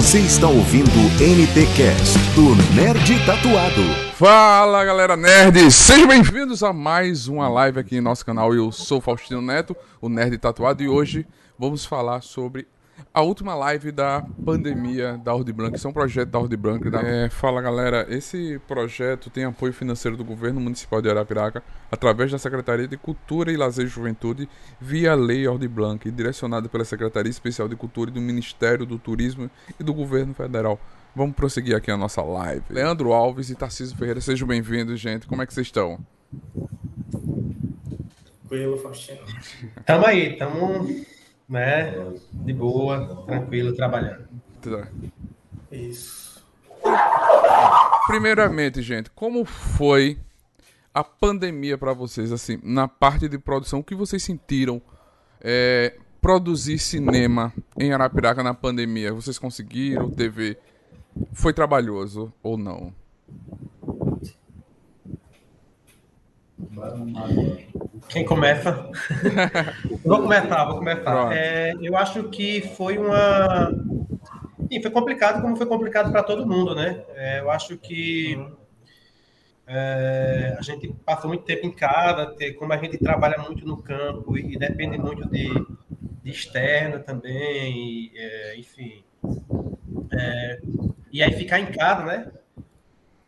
Você está ouvindo NTCast do Nerd Tatuado. Fala galera nerd, sejam bem-vindos a mais uma live aqui em nosso canal. Eu sou Faustino Neto, o Nerd Tatuado, e hoje vamos falar sobre a última live da pandemia da Ordem Branca. Isso é um projeto da Ordem Branca. Da... É, fala galera, esse projeto tem apoio financeiro do governo municipal de Arapiraca através da Secretaria de Cultura e Lazer e Juventude via Lei Ordem Branca e direcionado pela Secretaria Especial de Cultura e do Ministério do Turismo e do Governo Federal. Vamos prosseguir aqui a nossa live. Leandro Alves e Tarcísio Ferreira, sejam bem-vindos, gente. Como é que vocês estão? Tranquilo, Faustino. Tamo aí, tamo né, de boa, tranquilo, trabalhando. Tá. Isso. Primeiramente, gente, como foi a pandemia para vocês, assim, na parte de produção? O que vocês sentiram é, produzir cinema em Arapiraca na pandemia? Vocês conseguiram? Teve foi trabalhoso ou não? Quem começa? vou começar, vou começar. É, eu acho que foi uma. Sim, foi complicado, como foi complicado para todo mundo, né? É, eu acho que é, a gente passou muito tempo em casa, como a gente trabalha muito no campo e, depende muito de, de externo também, e, é, enfim. É, e aí ficar em casa, né?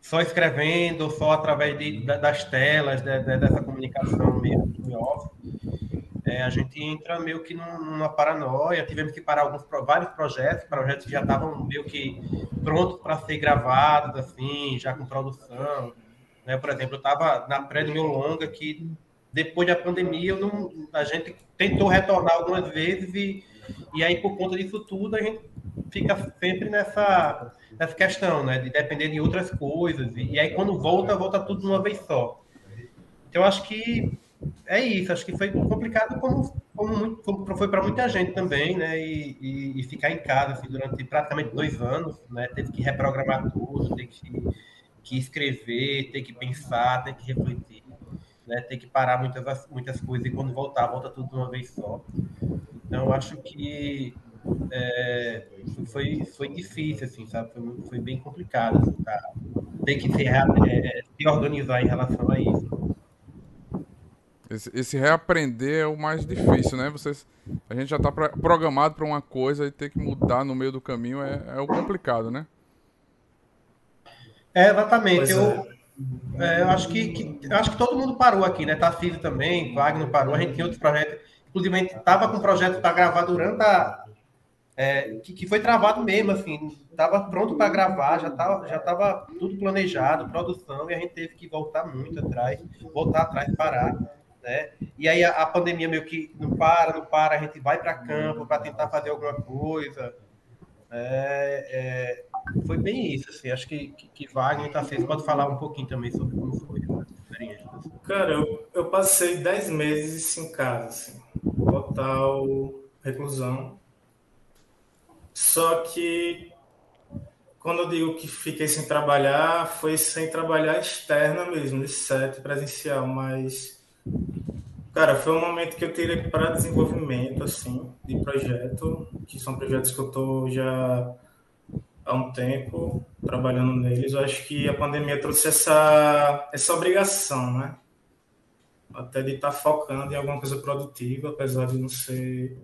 Só escrevendo, só através de, das telas, de, de, dessa comunicação mesmo off, é, a gente entra meio que numa paranoia. Tivemos que parar alguns vários projetos, projetos que já estavam meio que prontos para ser gravados, assim, já com produção. Né? Por exemplo, eu estava na pré do meu longa que depois da pandemia não, a gente tentou retornar algumas vezes e, e aí por conta disso tudo a gente fica sempre nessa, nessa questão, né? De depender de outras coisas. E, aí, quando volta, volta tudo de uma vez só. Então, acho que é isso. Acho que foi complicado, como, como, muito, como foi para muita gente também, né? E, e, e, ficar em casa assim, durante praticamente dois anos, né? Teve que reprogramar tudo, ter que, que escrever, ter que pensar, ter que refletir. Né, ter que parar muitas, muitas coisas e quando voltar, volta tudo de uma vez só. Então, acho que é, foi, foi difícil, assim, sabe? Foi, foi bem complicado assim, tá? ter que se, é, se organizar em relação a isso. Esse, esse, reaprender é o mais difícil, né? Vocês, a gente já está programado para uma coisa e ter que mudar no meio do caminho é, é o complicado, né? É, exatamente. Eu, é. é, eu acho que, que, eu acho que todo mundo parou aqui, né? Tarcísio também, Wagner parou, a gente tinha outros projetos. Inclusive, a gente estava com um projeto para gravar durante a, é, que, que, foi travado mesmo, assim, estava pronto para gravar, já estava já tava tudo planejado, produção, e a gente teve que voltar muito atrás, voltar atrás, parar, né? E aí a, a pandemia meio que não para, não para, a gente vai para campo para tentar fazer alguma coisa. É, é, foi bem isso, assim, acho que, que, que Wagner tá fez, pode falar um pouquinho também sobre como foi a experiência. Cara, eu, eu passei 10 meses em casa, assim, total reclusão só que quando eu digo que fiquei sem trabalhar, foi sem trabalhar externa mesmo, de set presencial, mas cara, foi um momento que eu tirei para desenvolvimento assim, de projeto, que são projetos que eu tô já há um tempo trabalhando neles. Eu acho que a pandemia trouxe essa essa obrigação, né? Até de estar tá focando em alguma coisa produtiva, apesar de não ser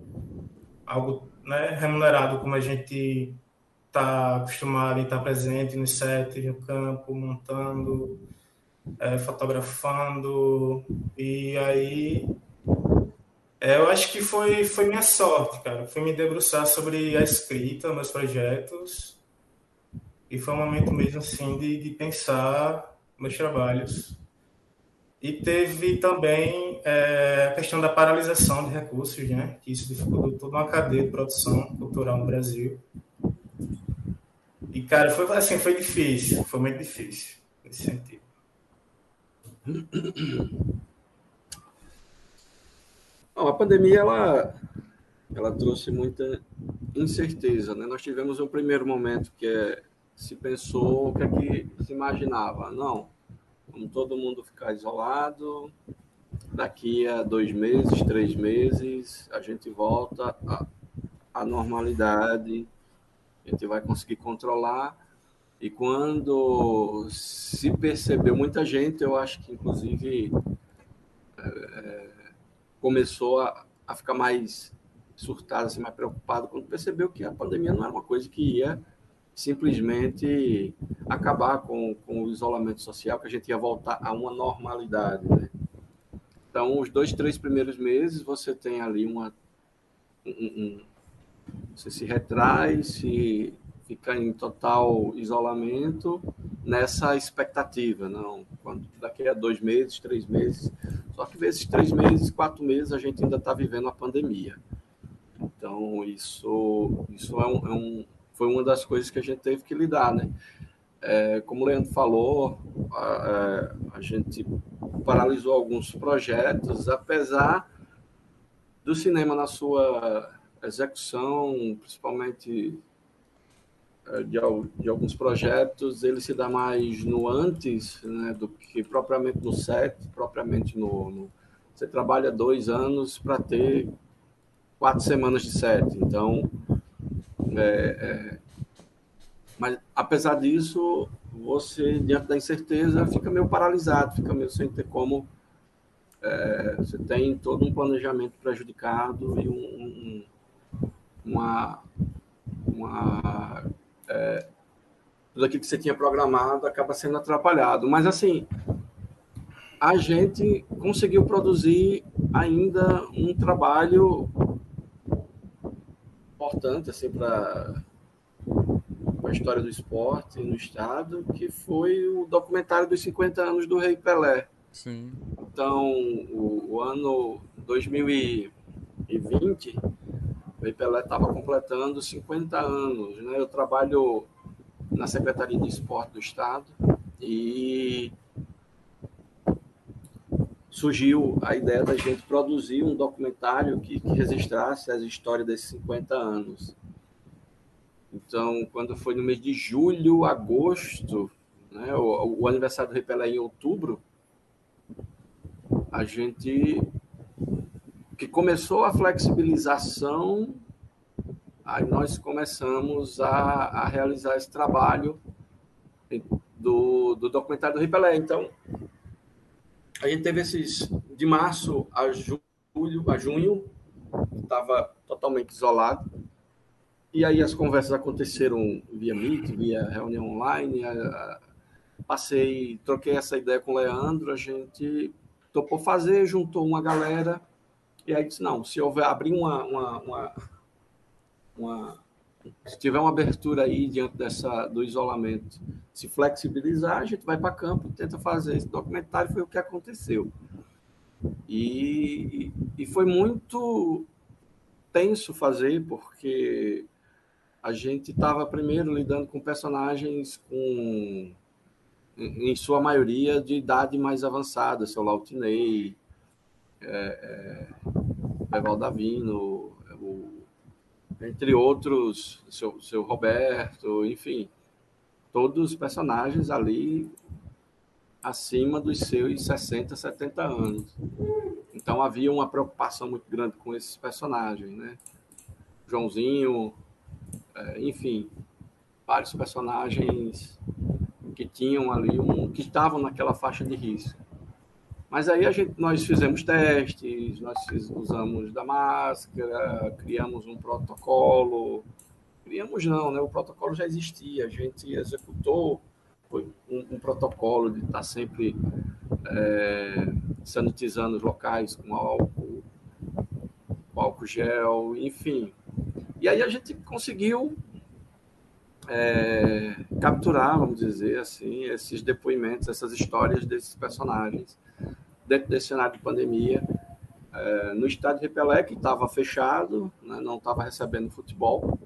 algo né, remunerado como a gente está acostumado em estar presente no set, no campo, montando, é, fotografando. E aí é, eu acho que foi, foi minha sorte, cara. Fui me debruçar sobre a escrita, meus projetos. E foi um momento mesmo assim de, de pensar meus trabalhos. E teve também é, a questão da paralisação de recursos, né? que isso dificultou toda uma cadeia de produção cultural no Brasil. E, cara, foi assim, foi difícil, foi muito difícil nesse sentido. Bom, a pandemia, ela, ela trouxe muita incerteza, né? Nós tivemos um primeiro momento que é, se pensou, o que é que se imaginava? Não, Vamos todo mundo ficar isolado. Daqui a dois meses, três meses, a gente volta à, normalidade. a gente vai conseguir controlar. E quando se percebeu, muita gente, eu acho que inclusive é, começou a, a ficar mais surtada, assim, mais preocupada, quando percebeu que a pandemia não era uma coisa que ia simplesmente acabar com, com o isolamento social, que a gente ia voltar a uma normalidade. Né? Então, os dois, três primeiros meses, você tem ali uma. Um, um, você se retrai, se fica em total isolamento nessa expectativa, não? Quando daqui a dois meses, três meses, só que nesses três meses, quatro meses, a gente ainda está vivendo a pandemia. Então isso, isso é um, é um foi uma das coisas que a gente teve que lidar, né? É, como o Leandro falou, a, a, gente paralisou alguns projetos, apesar do cinema na sua execução, principalmente é, de, de, alguns projetos, ele se dá mais no antes né, do que propriamente no set, propriamente no, no você trabalha dois anos para ter quatro semanas de set. Então, é, é, mas apesar disso, você, diante da incerteza, fica meio paralisado, fica meio sem ter como. É, você tem todo um planejamento prejudicado e um, um, uma. uma é, tudo aquilo que você tinha programado acaba sendo atrapalhado. Mas, assim, a gente conseguiu produzir ainda um trabalho importante assim para a história do esporte no estado, que foi o documentário dos 50 anos do Rei Pelé. Sim. Então, o, o ano 2020, o Rei Pelé estava completando 50 anos. Né? Eu trabalho na Secretaria de Esporte do Estado e surgiu a ideia da gente produzir um documentário que, que registrasse as histórias desses 50 anos. Então, quando foi no mês de julho, agosto, né, o, o aniversário do Repelé em outubro, a gente que começou a flexibilização, aí nós começamos a, a realizar esse trabalho do, do documentário do Repelé. Então, a gente teve esses de março a julho, a junho, estava totalmente isolado. E aí as conversas aconteceram via Meet, via reunião online. Passei, troquei essa ideia com o Leandro, a gente topou fazer, juntou uma galera, e aí disse, não, se houver abrir uma, uma, uma, uma se tiver uma abertura aí diante dessa, do isolamento, se flexibilizar, a gente vai para campo e tenta fazer esse documentário. Foi o que aconteceu. E, e foi muito tenso fazer, porque a gente estava primeiro lidando com personagens com, em sua maioria, de idade mais avançada, seu Lautinei, é, é, Evaldo Davino, entre outros, seu, seu Roberto, enfim, todos os personagens ali acima dos seus 60, 70 anos. Então havia uma preocupação muito grande com esses personagens, né? Joãozinho, é, enfim, vários personagens que tinham ali um que estavam naquela faixa de risco. Mas aí a gente, nós fizemos testes, nós usamos da máscara, criamos um protocolo. Criamos não, né? O protocolo já existia, a gente executou foi um, um protocolo de estar sempre é, sanitizando os locais com álcool, com álcool gel, enfim. E aí a gente conseguiu é, capturar, vamos dizer assim, esses depoimentos, essas histórias desses personagens dentro desse cenário de pandemia, é, no estádio Repelé, que estava fechado, né, não estava recebendo futebol.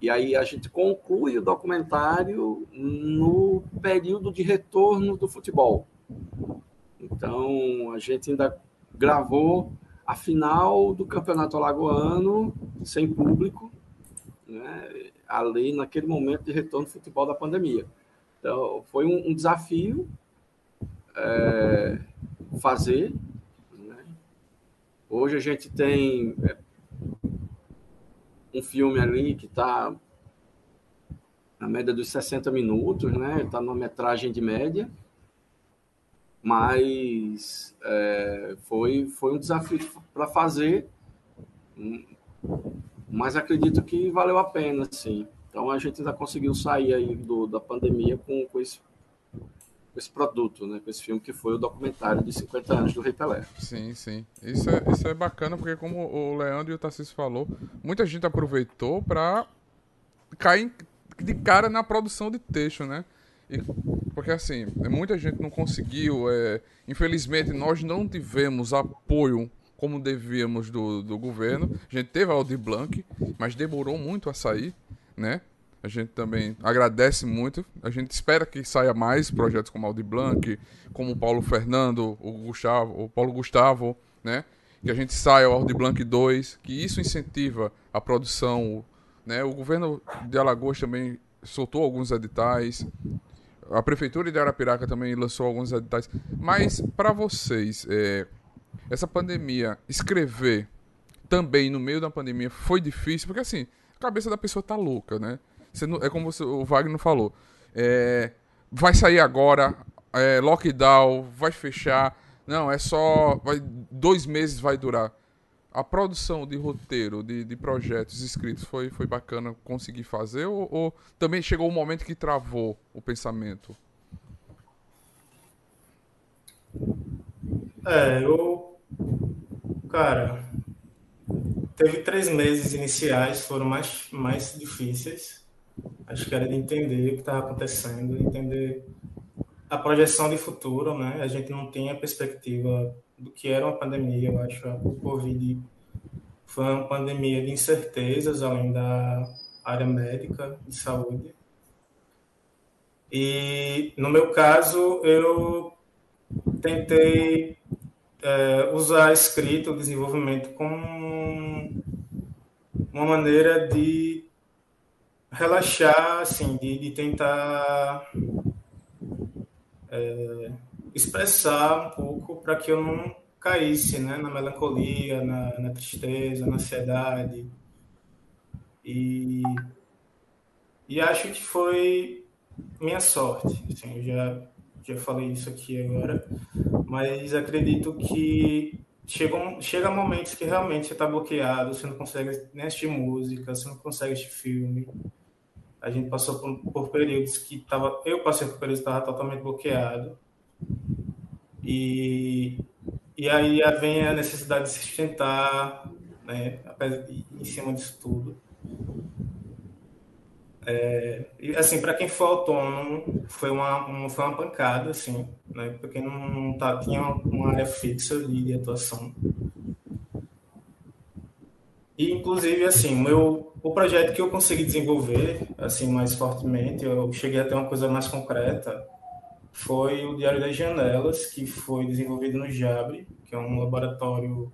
E aí a gente conclui o documentário no período de retorno do futebol. Então, a gente ainda gravou a final do Campeonato Alagoano sem público, né, ali naquele momento de retorno do futebol da pandemia. Então, foi um, um desafio é, fazer. Né? Hoje a gente tem é, um filme ali que está média dos 60 minutos, né? Está numa metragem de média, mas é, foi, foi um desafio para fazer, mas acredito que valeu a pena, sim. Então a gente ainda conseguiu sair aí do, da pandemia com, com esse com esse produto, né, com esse filme que foi o documentário de 50 anos do Rei Pelé. Sim, sim. Isso é, isso é bacana porque, como o Leandro e o Tarcísio falou, muita gente aproveitou para cair de cara na produção de texto, né? E, porque assim, muita gente não conseguiu. É, infelizmente, nós não tivemos apoio como devíamos do, do governo. A gente teve a Audi Blanc, mas demorou muito a sair, né? A gente também agradece muito. A gente espera que saia mais projetos como Aldi Blanc, como o Paulo Fernando, o Gustavo, o Paulo Gustavo, né? Que a gente saia o Aldi Blanc 2, que isso incentiva a produção, né? O governo de Alagoas também soltou alguns editais. A prefeitura de Arapiraca também lançou alguns editais. Mas para vocês, é, essa pandemia, escrever também no meio da pandemia foi difícil, porque assim, a cabeça da pessoa tá louca, né? Não, é como você, o Wagner falou. É, vai sair agora, é, lockdown, vai fechar. Não, é só. Vai, dois meses vai durar. A produção de roteiro, de, de projetos escritos, foi, foi bacana conseguir fazer? Ou, ou também chegou um momento que travou o pensamento? É, eu. Cara, teve três meses iniciais, foram mais, mais difíceis Acho que era de entender o que estava acontecendo, entender a projeção de futuro, né? A gente não tinha perspectiva do que era uma pandemia, eu acho. O Covid foi uma pandemia de incertezas, além da área médica de saúde. E, no meu caso, eu tentei é, usar a escrita, o desenvolvimento, como uma maneira de relaxar, assim, de, de tentar é, expressar um pouco para que eu não caísse né, na melancolia, na, na tristeza, na ansiedade. E, e acho que foi minha sorte. Assim, eu já, já falei isso aqui agora, mas acredito que chegam, chega momentos que realmente você está bloqueado, você não consegue nem assistir música, você não consegue assistir filme a gente passou por, por períodos que estava, eu passei por períodos que estava totalmente bloqueado. E, e aí vem a necessidade de se sustentar, né, em cima disso tudo. É, assim, para quem foi autônomo, foi uma, uma, foi uma pancada, assim, né, porque não, não tá, tinha uma área fixa ali de atuação. E, inclusive, assim, meu, o projeto que eu consegui desenvolver, assim, mais fortemente, eu cheguei a ter uma coisa mais concreta, foi o Diário das Janelas, que foi desenvolvido no Jabre, que é um laboratório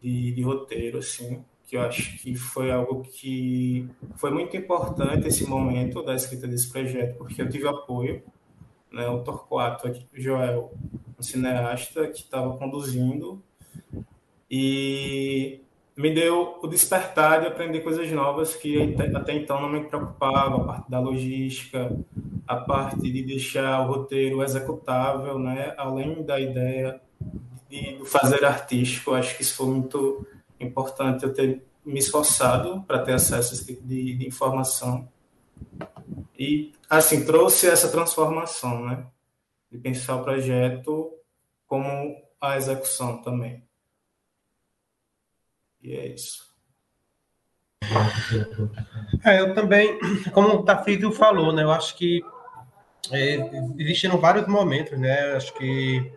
de, de roteiro, assim, que eu acho que foi algo que foi muito importante esse momento da escrita desse projeto, porque eu tive apoio, né, o Torquato, o Joel, um cineasta que estava conduzindo, e me deu o despertar de aprender coisas novas que até então não me preocupava, a parte da logística, a parte de deixar o roteiro executável, né? além da ideia de, fazer artístico. Acho que isso foi muito importante eu ter me esforçado para ter acesso a esse tipo de, de informação. E, assim, trouxe essa transformação, né? De pensar o projeto como a execução também. E é isso. É, eu também, como o Tafídio falou, né? Eu acho que é, existiram vários momentos, né? Eu acho que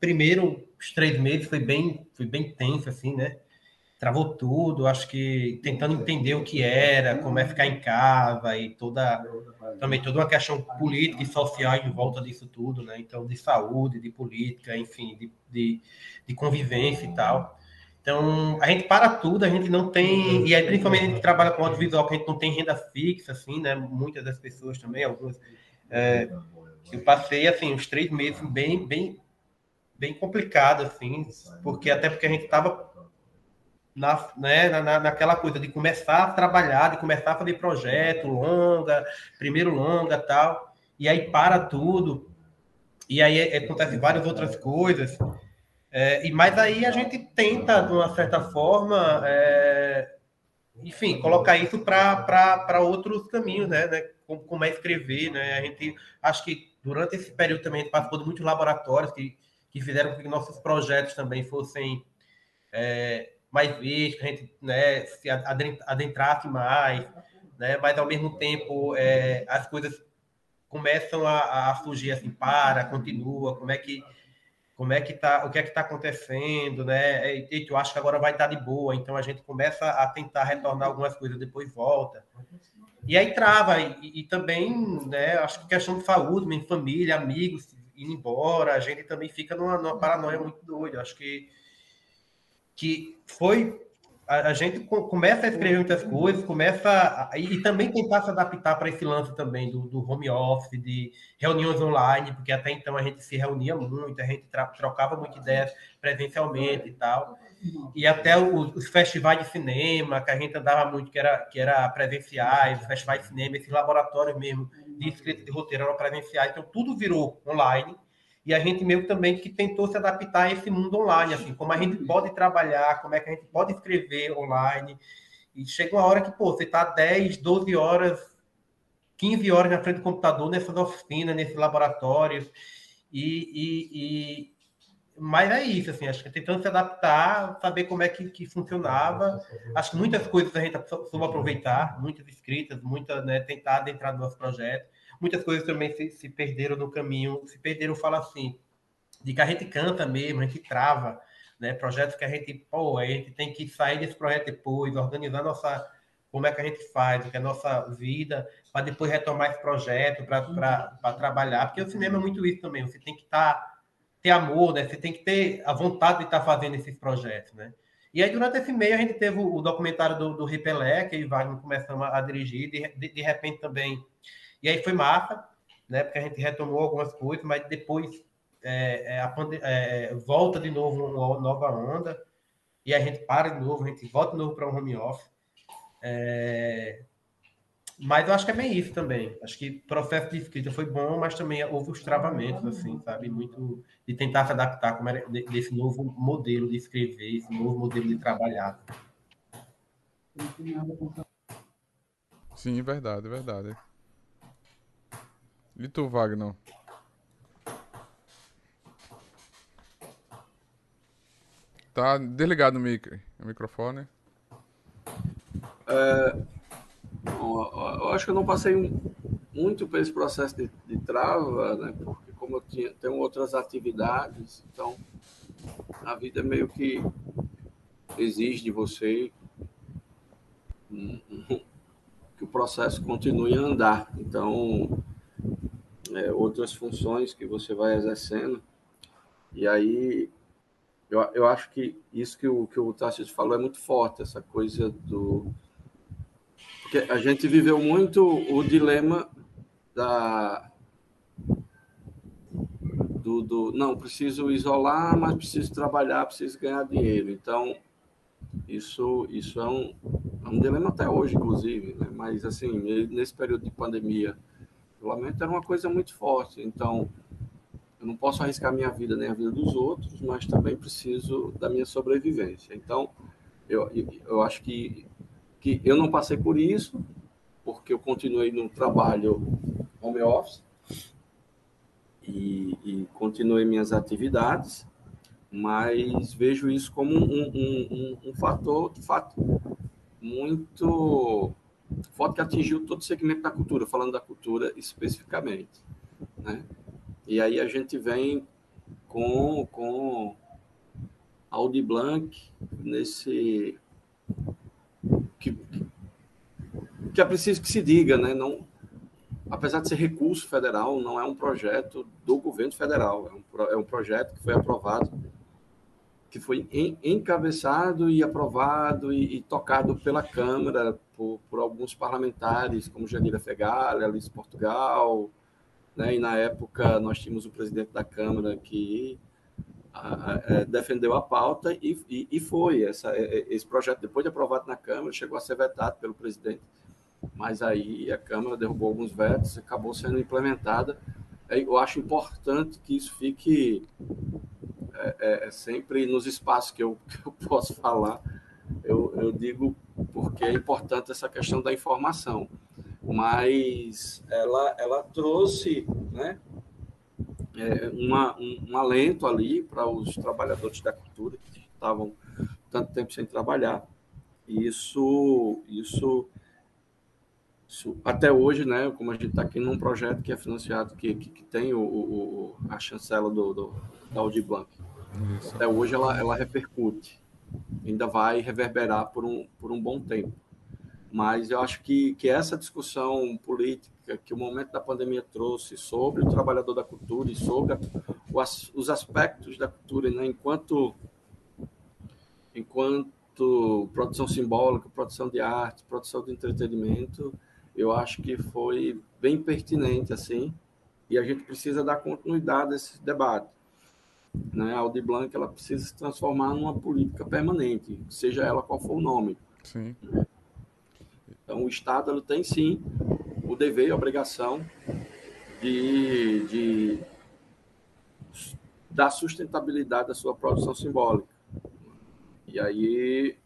primeiro os três meses foi bem, foi bem tenso, assim, né? Travou tudo, acho que tentando entender o que era, como é ficar em casa e toda também toda uma questão política e social em volta disso tudo, né? Então, de saúde, de política, enfim, de, de, de convivência e tal. Então, a gente para tudo, a gente não tem. E aí, principalmente, a gente trabalha com audiovisual, que a gente não tem renda fixa, assim, né? Muitas das pessoas também, algumas. É, eu passei, assim, uns três meses bem, bem, bem complicado, assim, porque até porque a gente estava na, né, na, naquela coisa de começar a trabalhar, de começar a fazer projeto, longa, primeiro longa tal, e aí para tudo, e aí é, acontece várias outras coisas, é, e mas aí a gente tenta, de uma certa forma, é, enfim, colocar isso para outros caminhos, né, né como, como, é escrever, né, a gente, acho que durante esse período também a gente passou por muitos laboratórios que, que fizeram com que nossos projetos também fossem é, mais vezes, que a gente né, se adentrasse mais, né, mas ao mesmo tempo é, as coisas começam a, a, surgir assim, para, continua, como é que como é que tá, o que é que está acontecendo, né? E, eu acho que agora vai estar tá de boa, então a gente começa a tentar retornar algumas coisas, depois volta. E aí trava, e, e também, né, acho que questão de saúde, minha família, amigos indo embora, a gente também fica numa, numa paranoia muito doida. Acho que que foi a, a, gente começa a escrever muitas coisas, começa a, e, também tentar se adaptar para esse lance também do, do, home office, de reuniões online, porque até então a gente se reunia muito, a gente trocava muitas ideias presencialmente e tal. E até os, os, festivais de cinema, que a gente andava muito, que era, que era presenciais, festivais de cinema, esses laboratórios mesmo de escrita de roteiro eram presenciais, então tudo virou online e a gente meio também que tentou se adaptar a esse mundo online, assim, como a gente pode trabalhar, como é que a gente pode escrever online. E chega uma hora que, pô, você está 10, 12 horas, 15 horas na frente do computador, nessas oficinas, nesses laboratórios. E, e, e... Mas é isso, assim, acho que tentando se adaptar, saber como é que, que funcionava. Acho que muitas coisas a gente soube aproveitar, muitas escritas, muitas, né, tentar adentrar no nosso projeto muitas coisas também se, se perderam no caminho, se perderam, fala assim, de que a gente canta mesmo, a gente trava, né? Projetos que a gente, pô, a gente tem que sair desse projeto depois, organizar nossa, como é que a gente faz, o que é a nossa vida, para depois retomar esse projeto, para trabalhar, porque o cinema é muito isso também, você tem que estar, tá, ter amor, né? Você tem que ter a vontade de estar tá fazendo esses projetos, né? E aí, durante esse meio, a gente teve o, documentário do, do Ripelé, que o Wagner começamos a, a dirigir, de, de, de repente também e aí foi massa, né? Porque a gente retomou algumas coisas, mas depois é, é, a é, volta de novo uma nova onda e a gente para de novo, a gente volta de novo para um home office. É... Mas eu acho que é bem isso também. Acho que o processo de escrita foi bom, mas também houve os travamentos, assim, sabe? Muito de tentar se adaptar como era desse novo modelo de escrever, esse novo modelo de trabalhar. Sim, verdade, verdade. E tu, Wagner? Tá desligado o, micro, o microfone. É, eu acho que eu não passei muito por esse processo de, de trava, né? Porque como eu tinha, tenho outras atividades, então a vida meio que exige de você que o processo continue a andar. Então, é, outras funções que você vai exercendo. E aí, eu, eu acho que isso que o, que o Tarcísio falou é muito forte, essa coisa do. Porque a gente viveu muito o dilema da. Do, do, não, preciso isolar, mas preciso trabalhar, preciso ganhar dinheiro. Então, isso, isso é, um, é um dilema até hoje, inclusive. Né? Mas, assim, nesse período de pandemia, isolamento era uma coisa muito forte. Então, eu não posso arriscar minha vida nem a vida dos outros, mas também preciso da minha sobrevivência. Então, eu, eu acho que, que eu não passei por isso, porque eu continuei no trabalho home office e, e continuei minhas atividades, mas vejo isso como um, um, um, um fator, de fato, muito foto que atingiu todo o segmento da cultura, falando da cultura especificamente. Né? E aí a gente vem com, com Audi Blanc nesse. Que, que é preciso que se diga, né? Não, apesar de ser recurso federal, não é um projeto do governo federal, é um, é um projeto que foi aprovado que foi encabeçado e aprovado e, e tocado pela Câmara por, por, alguns parlamentares, como Janira Fegali, Alice Portugal, né? e na época nós tínhamos o presidente da Câmara que a, defendeu a pauta e, e, e foi. Essa, esse projeto, depois de aprovado na Câmara, chegou a ser vetado pelo presidente. Mas aí a Câmara derrubou alguns vetos e acabou sendo implementada. Eu acho importante que isso fique é, é, é sempre nos espaços que eu, que eu posso falar. Eu, eu digo porque é importante essa questão da informação. Mas ela, ela trouxe né, é, uma, um, um, alento ali para os trabalhadores da cultura que estavam tanto tempo sem trabalhar. Isso, isso, isso até hoje, né, como a gente está aqui num projeto que é financiado, que, que, que tem o, o, a chancela do, do, da Audi Blanc. Isso. Até hoje ela, ela repercute, ainda vai reverberar por um, por um bom tempo. Mas eu acho que, que essa discussão política que o momento da pandemia trouxe sobre o trabalhador da cultura e sobre os aspectos da cultura, né, enquanto, enquanto produção simbólica, produção de arte, produção de entretenimento, eu acho que foi bem pertinente assim, e a gente precisa dar continuidade a esse debate. Né? A Audi Blanc ela precisa se transformar numa política permanente, seja ela qual for o nome. Sim. Então, o Estado ele tem sim o dever e a obrigação de, de dar sustentabilidade à sua produção simbólica. E aí,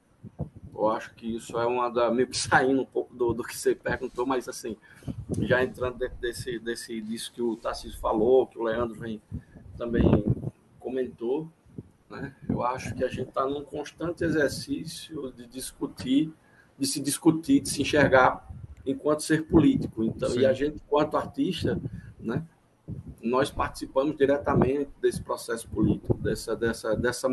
eu acho que isso é uma da. meio que saindo um pouco do, do que você perguntou, mas assim, já entrando dentro desse, desse, disso que o Tarcísio falou, que o Leandro vem, também comentou, né? eu acho que a gente está num constante exercício de discutir de se discutir, de se enxergar enquanto ser político. Então, Sim. e a gente, enquanto artista, né, nós participamos diretamente desse processo político, dessa, dessa, dessa,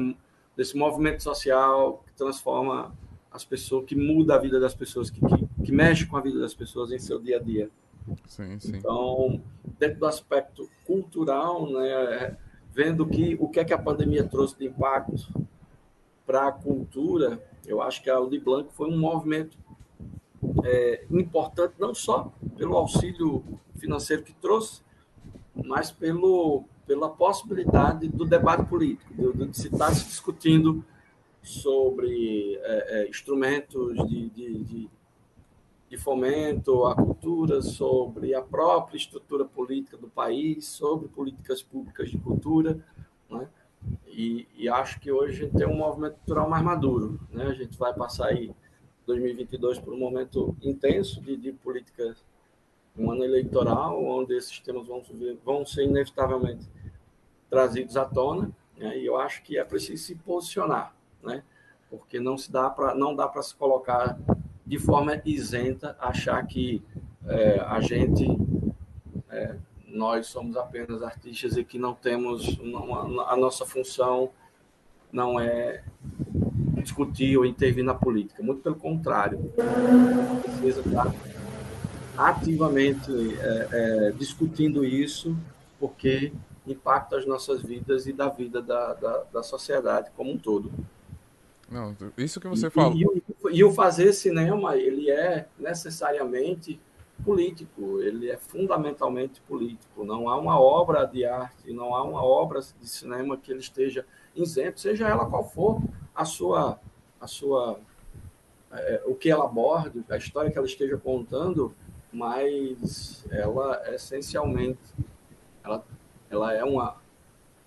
desse movimento social que transforma as pessoas, que muda a vida das pessoas, que, que, que mexe com a vida das pessoas em seu dia a dia. Sim, sim. Então, dentro do aspecto cultural, né, vendo que o que é que a pandemia trouxe de impacto para a cultura, eu acho que a Audi Blanc foi um movimento é, importante, não só pelo auxílio financeiro que trouxe, mas pelo, pela possibilidade do debate político, de, de se estar se discutindo sobre é, é, instrumentos de, de, de, de, fomento à cultura, sobre a própria estrutura política do país, sobre políticas públicas de cultura. Né? E, e, acho que hoje a gente tem um movimento cultural mais maduro. Né? A gente vai passar aí 2022 por um momento intenso de, de políticas, um ano eleitoral, onde esses temas vão, vão ser inevitavelmente trazidos à tona. Né? E eu acho que é preciso se posicionar, né? porque não, se dá pra, não dá para se colocar de forma isenta, achar que é, a gente é, nós somos apenas artistas e que não temos uma, a nossa função não é discutir ou intervir na política, muito pelo contrário, precisa estar ativamente é, é, discutindo isso, porque impacta as nossas vidas e da vida da, da, da sociedade como um todo. Não, isso que você e, falou. E, e, e o fazer cinema, ele é necessariamente político, ele é fundamentalmente político. Não há uma obra de arte, não há uma obra de cinema que ele esteja isento, seja ela qual for a sua, a sua, é, o que ela aborda, a história que ela esteja contando, mas ela essencialmente, ela, ela é uma,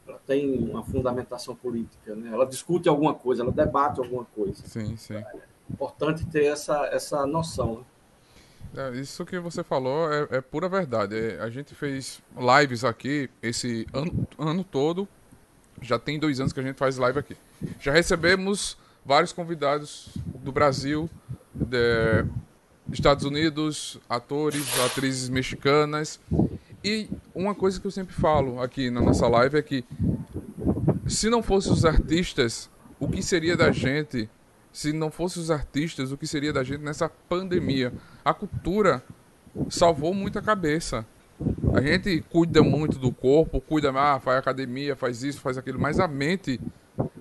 ela tem uma fundamentação política, né? Ela discute alguma coisa, ela debate alguma coisa. Sim, sim. É importante ter essa essa noção. Né? É, isso que você falou é, é pura verdade. É, a gente fez lives aqui esse ano, ano todo. Já tem dois anos que a gente faz live aqui. Já recebemos vários convidados do Brasil, de Estados Unidos, atores, atrizes mexicanas. E uma coisa que eu sempre falo aqui na nossa live é que se não fossem os artistas, o que seria da gente se não fossem os artistas, o que seria da gente nessa pandemia? A cultura salvou muita cabeça. A gente cuida muito do corpo, cuida, ah, faz academia, faz isso, faz aquilo, mas a mente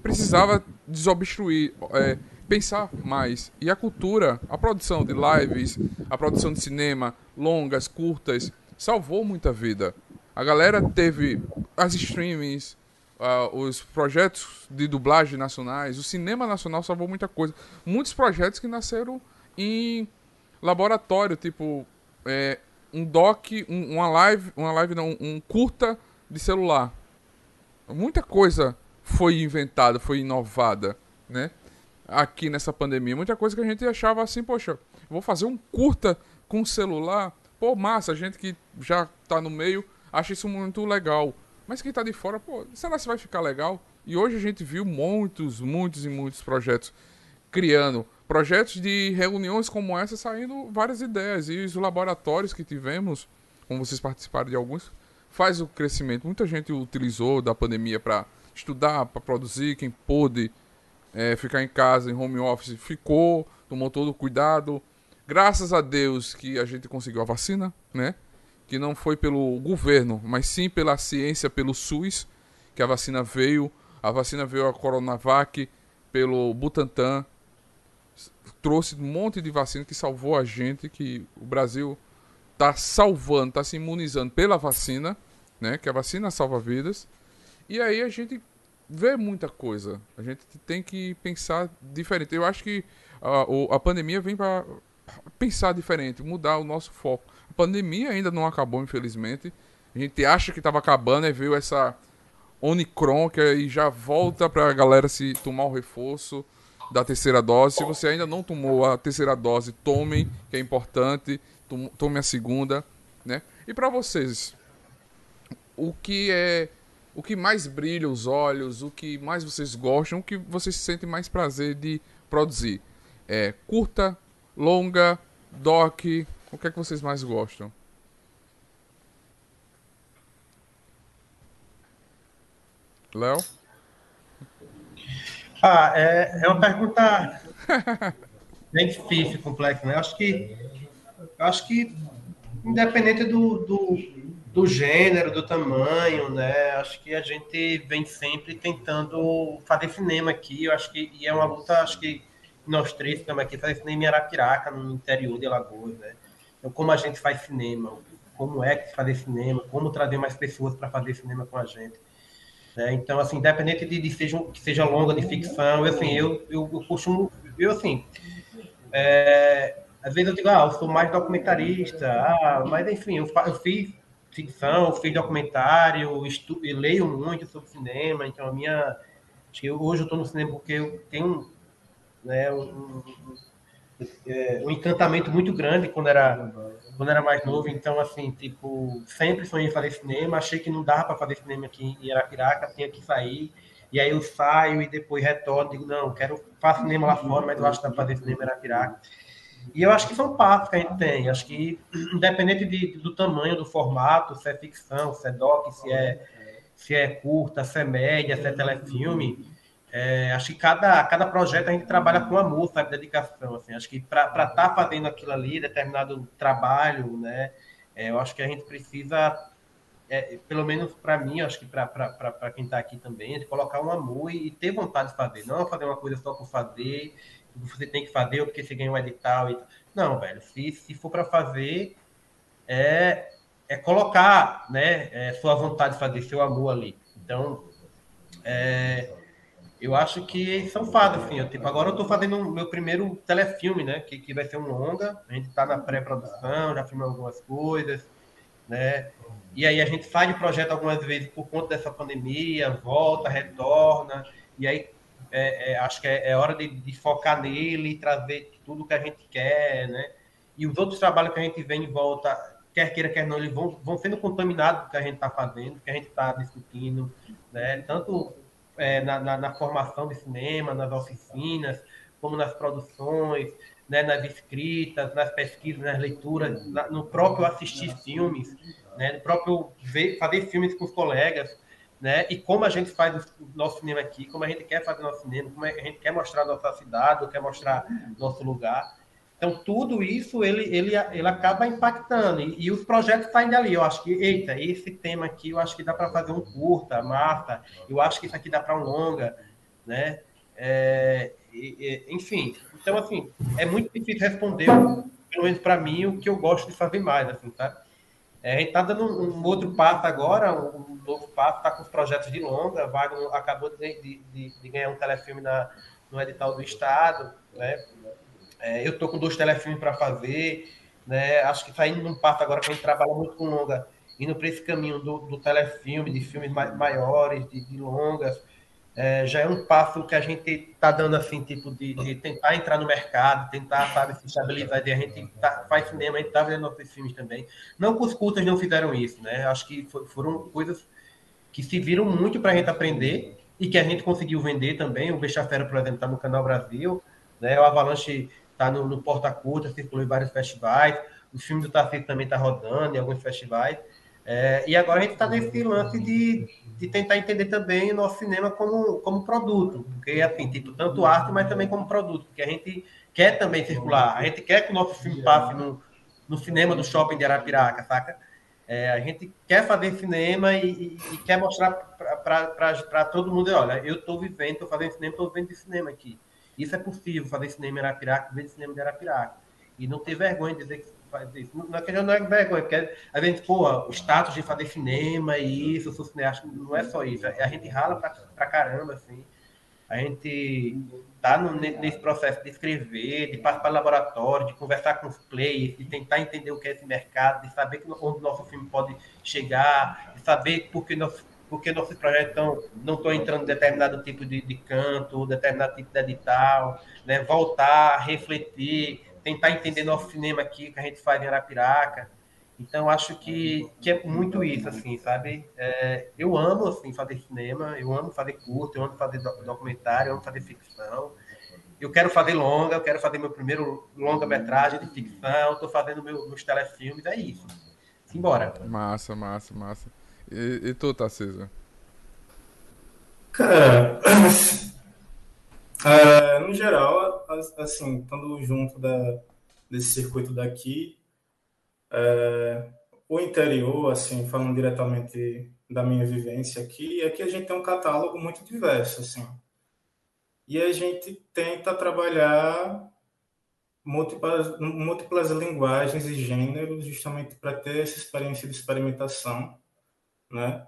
precisava desobstruir, é, pensar mais. E a cultura, a produção de lives, a produção de cinema, longas, curtas, salvou muita vida. A galera teve as streamings, uh, os projetos de dublagem nacionais, o cinema nacional salvou muita coisa. Muitos projetos que nasceram em laboratório, tipo é, um doc, um, uma live, uma live não, um curta de celular. Muita coisa foi inventada, foi inovada, né? Aqui nessa pandemia, muita coisa que a gente achava assim, poxa, vou fazer um curta com celular, pô, massa, gente que já tá no meio acha isso muito legal. Mas quem tá de fora, pô, será que vai ficar legal? E hoje a gente viu muitos, muitos e muitos projetos criando projetos de reuniões como essa saindo várias ideias e os laboratórios que tivemos, como vocês participaram de alguns, faz o crescimento. Muita gente utilizou da pandemia para estudar, para produzir, quem pôde é, ficar em casa, em home office, ficou, tomou todo o cuidado. Graças a Deus que a gente conseguiu a vacina, né? Que não foi pelo governo, mas sim pela ciência, pelo SUS, que a vacina veio. A vacina veio a Coronavac pelo Butantan, trouxe um monte de vacina que salvou a gente, que o Brasil está salvando, está se imunizando pela vacina, né? Que a vacina salva vidas. E aí a gente vê muita coisa. A gente tem que pensar diferente. Eu acho que a, a pandemia vem para pensar diferente, mudar o nosso foco. A pandemia ainda não acabou, infelizmente. A gente acha que estava acabando e veio essa Omicron que aí já volta para a galera se tomar o reforço da terceira dose. Se você ainda não tomou a terceira dose, tome, que é importante. Tome a segunda, né? E para vocês, o que é o que mais brilha os olhos, o que mais vocês gostam, o que vocês sentem mais prazer de produzir? É curta, longa, doc, o que é que vocês mais gostam? Léo? Ah, é, é uma pergunta bem difícil, complexa, né? Acho que, acho que independente do, do, do, gênero, do tamanho, né? Acho que a gente vem sempre tentando fazer cinema aqui. Eu acho que e é uma luta, acho que nós três estamos aqui fazer cinema em Arapiraca, no interior de Alagoas, né? Então, como a gente faz cinema, como é que fazer cinema, como trazer mais pessoas para fazer cinema com a gente. Né? Então, assim, independente de, de seja, que seja longa, de ficção, eu, assim, eu, eu, eu costumo, eu, assim, é, às vezes eu digo, ah, eu sou mais documentarista, ah, mas enfim, eu, eu fiz ficção, eu fiz documentário, estu, leio muito sobre cinema, então a minha, acho que eu, hoje eu estou no cinema porque eu tenho né, um, é, um encantamento muito grande quando era quando era mais novo, então, assim, tipo, sempre sonhei em fazer cinema, achei que não dava para fazer cinema aqui em Arapiraca, tinha que sair, e aí eu saio e depois retorno, digo, não, quero fazer cinema lá fora, mas eu acho que dá para fazer cinema em Arapiraca. E eu acho que são passos que a gente tem, acho que, independente de, do tamanho, do formato, se é ficção, se é doc, se é, se é curta, se é média, se é telefilme, é, acho que cada, cada projeto a gente trabalha com amor, sabe, dedicação. Assim, acho que para estar tá fazendo aquilo ali, determinado trabalho, né, é, eu acho que a gente precisa, é, pelo menos para mim, acho que para quem está aqui também, de colocar um amor e, e, ter vontade de fazer. Não fazer uma coisa só por fazer, você tem que fazer porque você ganha um edital. E... Não, velho, se, se for para fazer, é, é colocar né, é, sua vontade de fazer, seu amor ali. Então, é, eu acho que são fadas, assim. Eu, tipo, agora eu estou fazendo o meu primeiro telefilme, né? Que, que vai ser um longa. A gente está na pré-produção, já filmou algumas coisas, né? E aí a gente sai de projeto algumas vezes por conta dessa pandemia, volta, retorna, e aí é, é, acho que é, é hora de, de, focar nele e trazer tudo que a gente quer, né? E os outros trabalhos que a gente vem em volta, quer queira, quer não, eles vão, vão sendo contaminados do que a gente está fazendo, do que a gente está discutindo, né? Tanto é, na, na, na, formação de cinema, nas oficinas, como nas produções, né, nas escritas, nas pesquisas, nas leituras, na, no próprio assistir filmes, né, no próprio ver, fazer filmes com os colegas, né, e como a gente faz o nosso cinema aqui, como a gente quer fazer nosso cinema, como a gente quer mostrar nossa cidade, quer mostrar nosso lugar. Então, tudo isso ele, ele, ele acaba impactando. E, e, os projetos saem dali. Eu acho que, eita, esse tema aqui eu acho que dá para fazer um curta, massa. Eu acho que isso aqui dá para um longa, né? É, e, e, enfim, então, assim, é muito difícil responder, pelo menos para mim, o que eu gosto de fazer mais, assim, tá? É, a gente está dando um, um, outro passo agora, um, um novo passo, está com os projetos de longa. Wagner acabou de, de, de, ganhar um telefilme na, no edital do Estado. Né? É, eu estou com dois telefilmes para fazer. Né? Acho que está indo num passo agora que a gente trabalha muito com longa, indo para esse caminho do, do telefilme, de filmes maiores, de, de longas é, já é um passo que a gente está dando assim, tipo, de, de, tentar entrar no mercado, tentar, sabe, se estabilizar. E a gente tá, faz cinema, a gente está vendo nossos filmes também. Não que os curtas não fizeram isso, né? Acho que for, foram coisas que se viram muito para a gente aprender e que a gente conseguiu vender também. O Bechafera, por exemplo, está no Canal Brasil, né? O Avalanche está no, no Porta Curta, circulou em vários festivais. O filme do Tafito também está rodando em alguns festivais. É, e agora a gente está nesse lance de, de tentar entender também o nosso cinema como, como produto, porque assim, tipo, tanto arte, mas também como produto, porque a gente quer também circular, a gente quer que o nosso filme passe no, no cinema do shopping de Arapiraca, saca? É, a gente quer fazer cinema e, e, e quer mostrar para todo mundo, olha, eu estou vivendo, estou fazendo cinema, estou vivendo de cinema aqui. Isso é possível, fazer cinema em Arapiraca, de cinema de Arapiraca. E não ter vergonha de dizer que faz isso. Não, é não é vergonha, porque a gente, pô, o status de fazer cinema e isso, eu sou cineasta, não é só isso. A gente rala pra, pra caramba, assim. A gente tá no, nesse processo de escrever, de participar do laboratório, de conversar com os players, de tentar entender o que é esse mercado, de saber onde nosso filme pode chegar, de saber por que nosso porque nossos projetos tão, não estão entrando em determinado tipo de, de canto, determinado tipo de edital, né? voltar, refletir, tentar entender nosso cinema aqui, que a gente faz em Arapiraca. Então, acho que, que é muito isso, assim, sabe? É, eu amo, assim, fazer cinema, eu amo fazer curto, eu amo fazer documentário, eu amo fazer ficção. Eu quero fazer longa, eu quero fazer meu primeiro longa-metragem de ficção, estou fazendo meu, meus telefilmes, é isso. Simbora. Massa, massa, massa. E, e tu, Tarcísio? Cara, é, no geral, assim, estando junto da, desse circuito daqui, é, o interior, assim, falando diretamente da minha vivência aqui, é que a gente tem um catálogo muito diverso, assim. E a gente tenta trabalhar múltiplas, múltiplas linguagens e gêneros justamente para ter essa experiência de experimentação, né?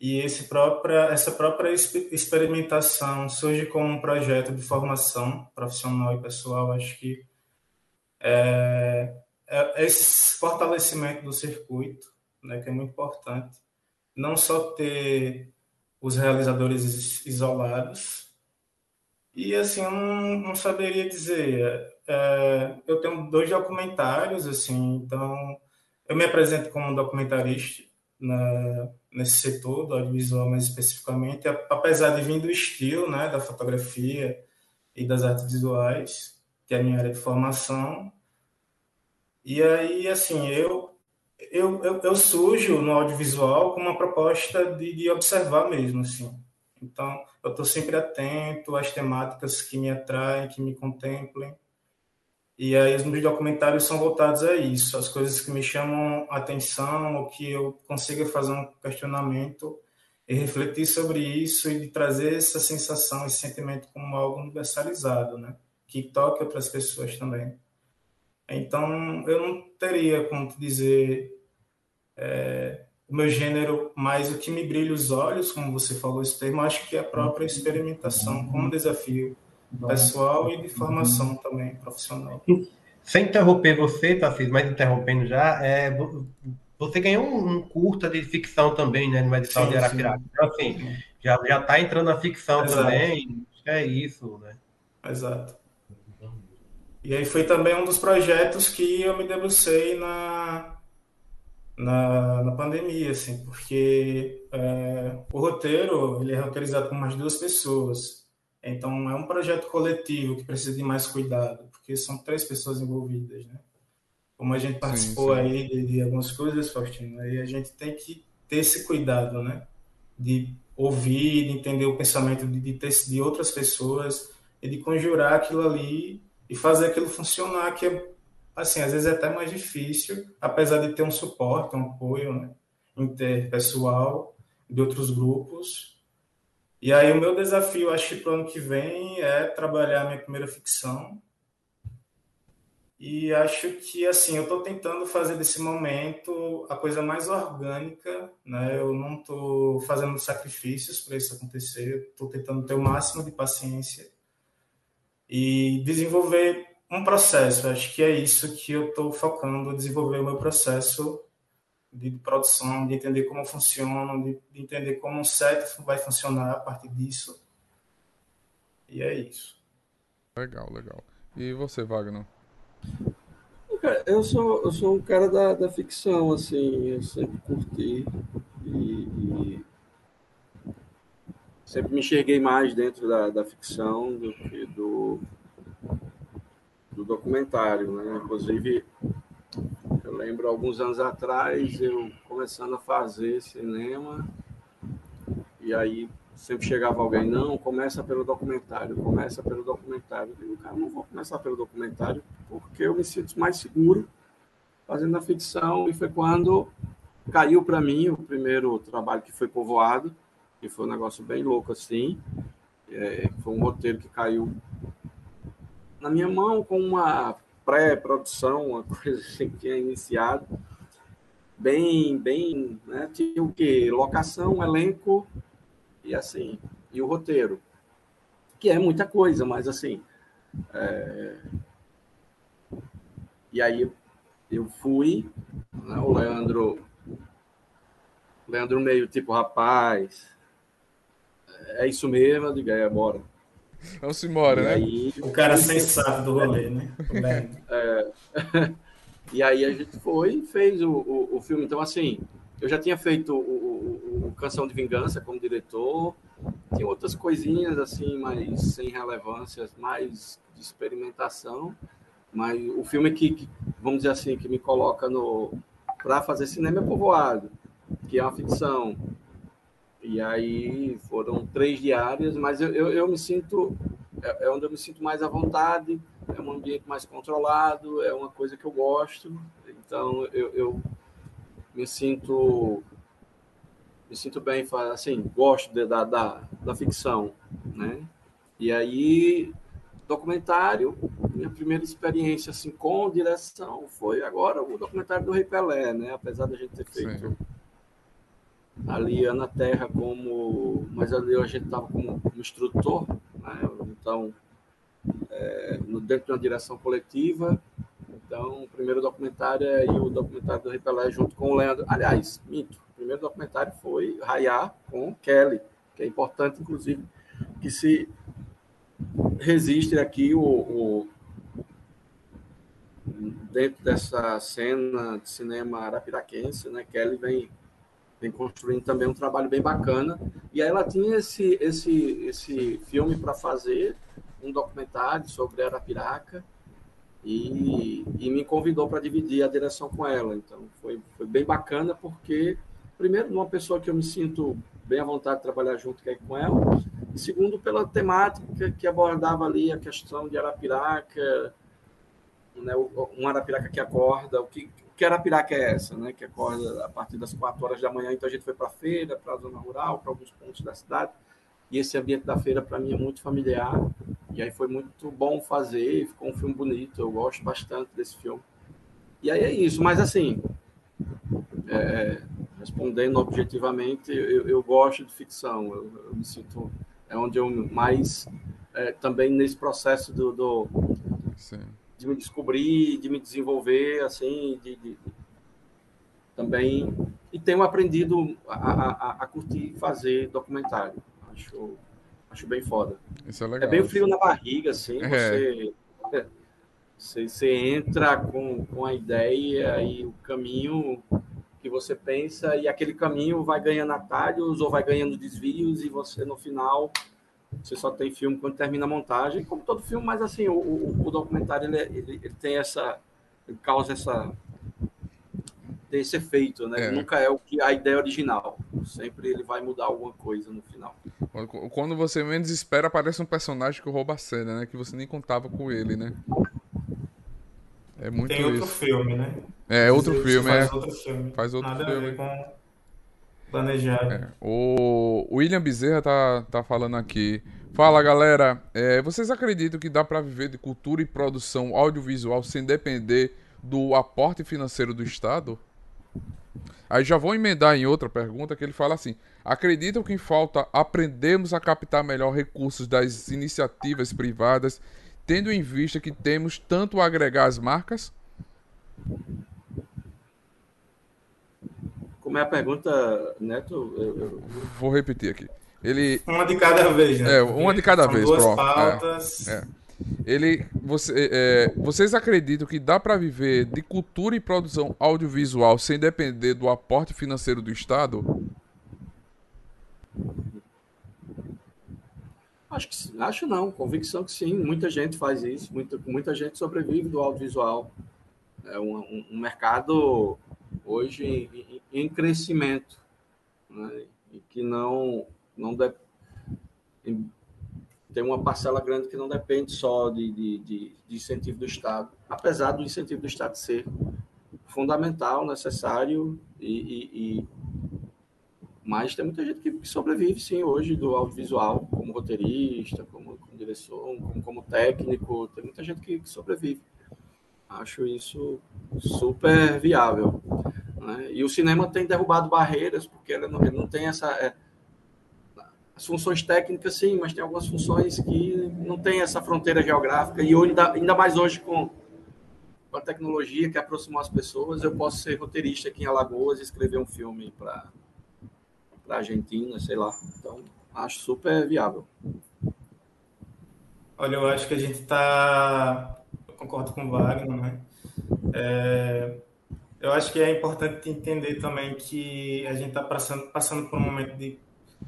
E esse própria, essa própria experimentação surge como um projeto de formação profissional e pessoal. Acho que é, é esse fortalecimento do circuito, né, que é muito importante. Não só ter os realizadores isolados. E assim, eu não, não saberia dizer. É, eu tenho dois documentários, assim, então eu me apresento como documentarista na, nesse setor do audiovisual mais especificamente, apesar de vir do estilo, né, da fotografia e das artes visuais, que é a minha área de formação. E aí, assim, eu eu, eu, eu no audiovisual com uma proposta de, de observar mesmo, assim. Então, eu estou sempre atento às temáticas que me atraem, que me contemplem. E aí os meus documentários são voltados a isso, as coisas que me chamam atenção, ou que eu consiga fazer um questionamento e refletir sobre isso e trazer essa sensação, esse sentimento como algo universalizado, né? Que toque outras pessoas também. Então, eu não teria como dizer é, o meu gênero, mas o que me brilha os olhos, como você falou esse termo, acho que é a própria experimentação como desafio pessoal e de formação também profissional. Sem interromper você, Tarcísio, mas interrompendo já, é, você ganhou um, curta de ficção também, né, no edital sim, de Arapiraca. Então, assim, já, já tá entrando na ficção Exato. também, é isso, né? Exato. E aí foi também um dos projetos que eu me debrucei na, na, na pandemia, assim, porque é, o roteiro, ele é roteirizado por mais duas pessoas. Então, é um projeto coletivo que precisa de mais cuidado, porque são três pessoas envolvidas, né? Como a gente participou sim, sim. aí de, de, algumas coisas, Faustino, aí a gente tem que ter esse cuidado, né? De ouvir, de entender o pensamento de, de, ter, de outras pessoas e de conjurar aquilo ali e fazer aquilo funcionar, que é, assim, às vezes é até mais difícil, apesar de ter um suporte, um apoio né? interpessoal de outros grupos, e aí o meu desafio, acho que para o ano que vem, é trabalhar minha primeira ficção. E acho que, assim, eu estou tentando fazer desse momento a coisa mais orgânica, né? Eu não estou fazendo sacrifícios para isso acontecer, estou tentando ter o máximo de paciência e desenvolver um processo. Acho que é isso que eu estou focando, desenvolver o meu processo de produção, de entender como funciona, de, de entender como um set vai funcionar a partir disso. E é isso. Legal, legal. E você, Wagner? Eu sou, eu sou um cara da, da ficção, assim, eu sempre curti e, e sempre me enxerguei mais dentro da, da ficção do que do, do documentário, né? Inclusive, eu lembro alguns anos atrás eu começando a fazer cinema e aí sempre chegava alguém, não, começa pelo documentário, começa pelo documentário. Eu digo, cara, não vou começar pelo documentário porque eu me sinto mais seguro fazendo a ficção. E foi quando caiu para mim o primeiro trabalho que foi povoado, que foi um negócio bem louco assim. É, foi um roteiro que caiu na minha mão com uma pré-produção, uma coisa assim que tinha iniciado. Bem, bem, né? Tinha o quê? Locação, elenco, e assim, e o roteiro, que é muita coisa, mas assim. É... E aí eu fui, né, o Leandro, Leandro meio tipo, rapaz, é isso mesmo, eu digo, é, bora. Vamos embora, né? Aí, o cara sensato do rolê, né? É... e aí a gente foi e fez o, o, o filme. Então, assim, eu já tinha feito o, o, o, Canção de Vingança como diretor, tinha outras coisinhas assim, mas sem relevância, mais de experimentação. Mas o filme que, que vamos dizer assim, que me coloca no para fazer cinema é Povoado, que é uma ficção. E aí foram três diárias, mas eu, eu, eu me sinto é, é onde eu me sinto mais à vontade, é um ambiente mais controlado, é uma coisa que eu gosto. Então eu, eu me sinto me sinto bem, assim, gosto de, da, da, da ficção, né? E aí, documentário, minha primeira experiência assim com direção foi agora o documentário do Rei Pelé, né? Apesar da gente ter feito Sim. Ali Ana Terra como, mas ali a gente estava como, como instrutor, né? Então, é, dentro de uma direção coletiva, então, o primeiro documentário é o documentário do Rei Pelé junto com o Leandro. Aliás, minto. O primeiro documentário foi Raiar com Kelly, que é importante, inclusive, que se registre aqui o, o dentro dessa cena de cinema arapiraquense, né? Kelly vem vem construindo também um trabalho bem bacana. E aí ela tinha esse esse esse filme para fazer um documentário sobre Arapiraca e, e me convidou para dividir a direção com ela. Então foi, foi bem bacana porque primeiro uma pessoa que eu me sinto bem à vontade de trabalhar junto com ela, e segundo pela temática que abordava ali a questão de Arapiraca, né, um Arapiraca que acorda, o que, que Arapiraca é essa, né, que acorda a partir das quatro horas da manhã, então a gente foi para a feira, para a zona rural, para alguns pontos da cidade, e esse ambiente da feira para mim é muito familiar, e aí foi muito bom fazer, ficou um filme bonito, eu gosto bastante desse filme. E aí é isso, mas assim, é, respondendo objetivamente, eu, eu, gosto de ficção, eu, eu, me sinto, é onde eu mais, é, também nesse processo do, do de me descobrir, de me desenvolver, assim, de, de, também, e tenho aprendido a, a, a curtir fazer documentário, acho Acho bem foda. Isso é legal. É bem frio na barriga, assim. É. Você, você, você, entra com, com a ideia e o caminho que você pensa, e aquele caminho vai ganhando atalhos ou vai ganhando desvios, e você no final. Você só tem filme quando termina a montagem, como todo filme, mas assim, o, o, o documentário ele, ele, ele tem essa. Ele causa essa ter esse efeito, né? É. Nunca é o que a ideia original. Sempre ele vai mudar alguma coisa no final. Quando você menos espera, aparece um personagem que rouba a cena, né? Que você nem contava com ele, né? É muito Tem outro isso. filme, né? É, outro filme, faz é. Outro filme. Faz outro Nada filme. Planejado. É. O William Bezerra tá, tá falando aqui. Fala galera, é, vocês acreditam que dá para viver de cultura e produção audiovisual sem depender do aporte financeiro do Estado? Aí já vou emendar em outra pergunta que ele fala assim: acreditam que falta aprendermos a captar melhor recursos das iniciativas privadas, tendo em vista que temos tanto a agregar as marcas? Como é a pergunta, Neto? Eu, eu... Vou repetir aqui. Ele... Uma de cada vez, né? É, uma de cada São vez, duas pronto. É, pautas. é. Ele, você, é, vocês acreditam que dá para viver de cultura e produção audiovisual sem depender do aporte financeiro do Estado? Acho, que, acho não, convicção que sim. Muita gente faz isso, muita, muita gente sobrevive do audiovisual. É um, um, um mercado hoje em, em, crescimento, né? e que não, não de, tem uma parcela grande que não depende só de, de, de, de incentivo do Estado, apesar do incentivo do Estado ser fundamental, necessário e, e, e... mas tem muita gente que sobrevive sim hoje do audiovisual como roteirista, como, como direção, como, como, técnico, tem muita gente que, que sobrevive. Acho isso super viável. Né? E o cinema tem derrubado barreiras porque ele não, ele não tem essa é, as funções técnicas, sim, mas tem algumas funções que não tem essa fronteira geográfica. E ainda, ainda mais hoje com, com a tecnologia que aproximou as pessoas, eu posso ser roteirista aqui em Alagoas e escrever um filme para a Argentina, sei lá. Então, acho super viável. Olha, eu acho que a gente está. Concordo com o Wagner, né? É... Eu acho que é importante entender também que a gente está passando, passando por um momento de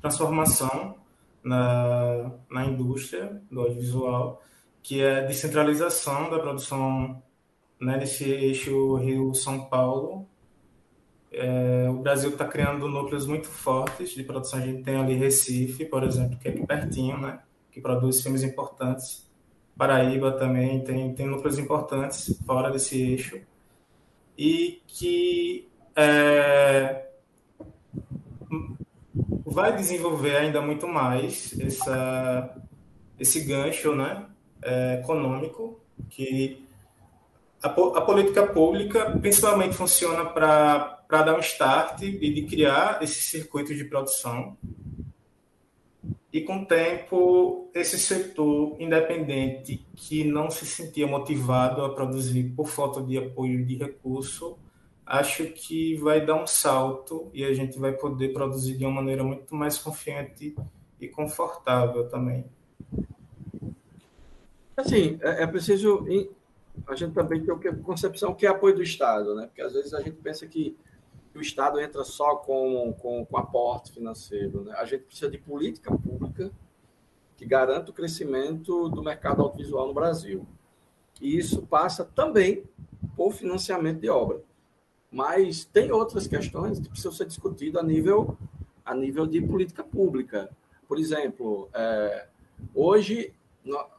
transformação na, na indústria do audiovisual, que é a descentralização da produção né, nesse eixo Rio-São Paulo. É, o Brasil está criando núcleos muito fortes de produção. A gente tem ali Recife, por exemplo, que é aqui pertinho, né, que produz filmes importantes. Paraíba também tem, tem núcleos importantes fora desse eixo. E que é, vai desenvolver ainda muito mais essa, esse gancho né, é, econômico que a, a, política pública principalmente funciona para dar um start e de criar esse circuito de produção. E com o tempo, esse setor independente que não se sentia motivado a produzir por falta de apoio de recurso, acho que vai dar um salto e a gente vai poder produzir de uma maneira muito mais confiante e confortável também. Assim, é, é preciso a gente também ter a concepção que é apoio do Estado, né? Porque às vezes a gente pensa que o Estado entra só com, com, com aporte financeiro. Né? A gente precisa de política pública que garanta o crescimento do mercado audiovisual no Brasil. E isso passa também por financiamento de obra. Mas tem outras questões que precisam ser discutidas a nível, a nível de política pública. Por exemplo, é, hoje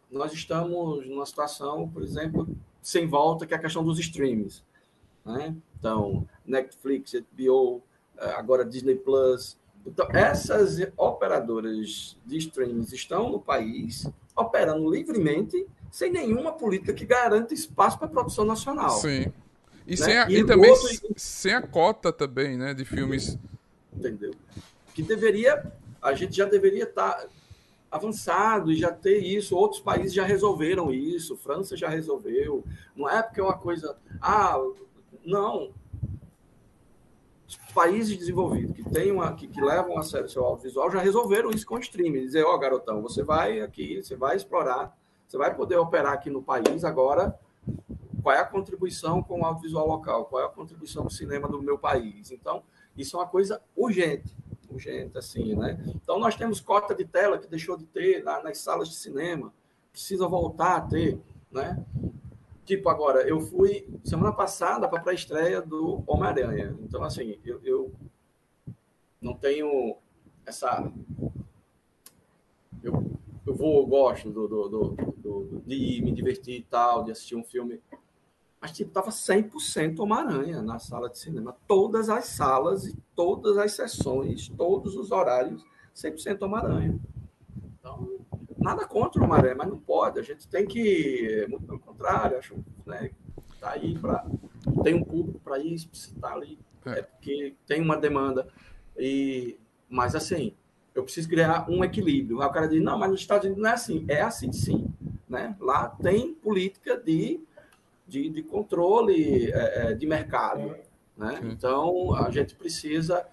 nós estamos numa situação, por exemplo, sem volta, que é a questão dos streams. Né? Então, Netflix, HBO, é, agora Disney Plus. Então, essas operadoras de streams estão no país operando livremente, sem nenhuma política que garanta espaço para a produção nacional. Sim. E, né? sem a, e, e também outro... sem a cota também, né, de filmes. Entendeu? Que deveria, a gente já deveria estar tá avançado e já ter isso. Outros países já resolveram isso. França já resolveu. Não é porque é uma coisa. Ah, não. Os países desenvolvidos que têm uma, que, que levam a sério seu audiovisual já resolveram isso com o streaming. Dizer, ó, oh, garotão, você vai aqui, você vai explorar, você vai poder operar aqui no país agora qual é a contribuição com o audiovisual local, qual é a contribuição do cinema do meu país. Então, isso é uma coisa urgente, urgente, assim, né? Então, nós temos cota de tela que deixou de ter nas salas de cinema, precisa voltar a ter, né? Tipo, agora, eu fui semana passada para a pré-estreia do Homem-Aranha. Então, assim, eu, eu não tenho essa. Eu, eu vou, eu gosto do, do, do, do, de ir, me divertir e tal, de assistir um filme mas tipo, tava 100% Homem-Aranha na sala de cinema. Todas as salas e todas as sessões, todos os horários, 100% Homem-Aranha. Então, nada contra o Maré, mas não pode. A gente tem que, muito pelo contrário, acho, né? Tá aí para tem um público para isso, precisa estar ali, é. é porque tem uma demanda e, mas assim, eu preciso criar um equilíbrio. Aí o cara diz, não, mas nos Estados Unidos não é assim. É assim, sim. Né? Lá tem política de, de, de controle é, é de mercado. Né? Então, a gente precisa,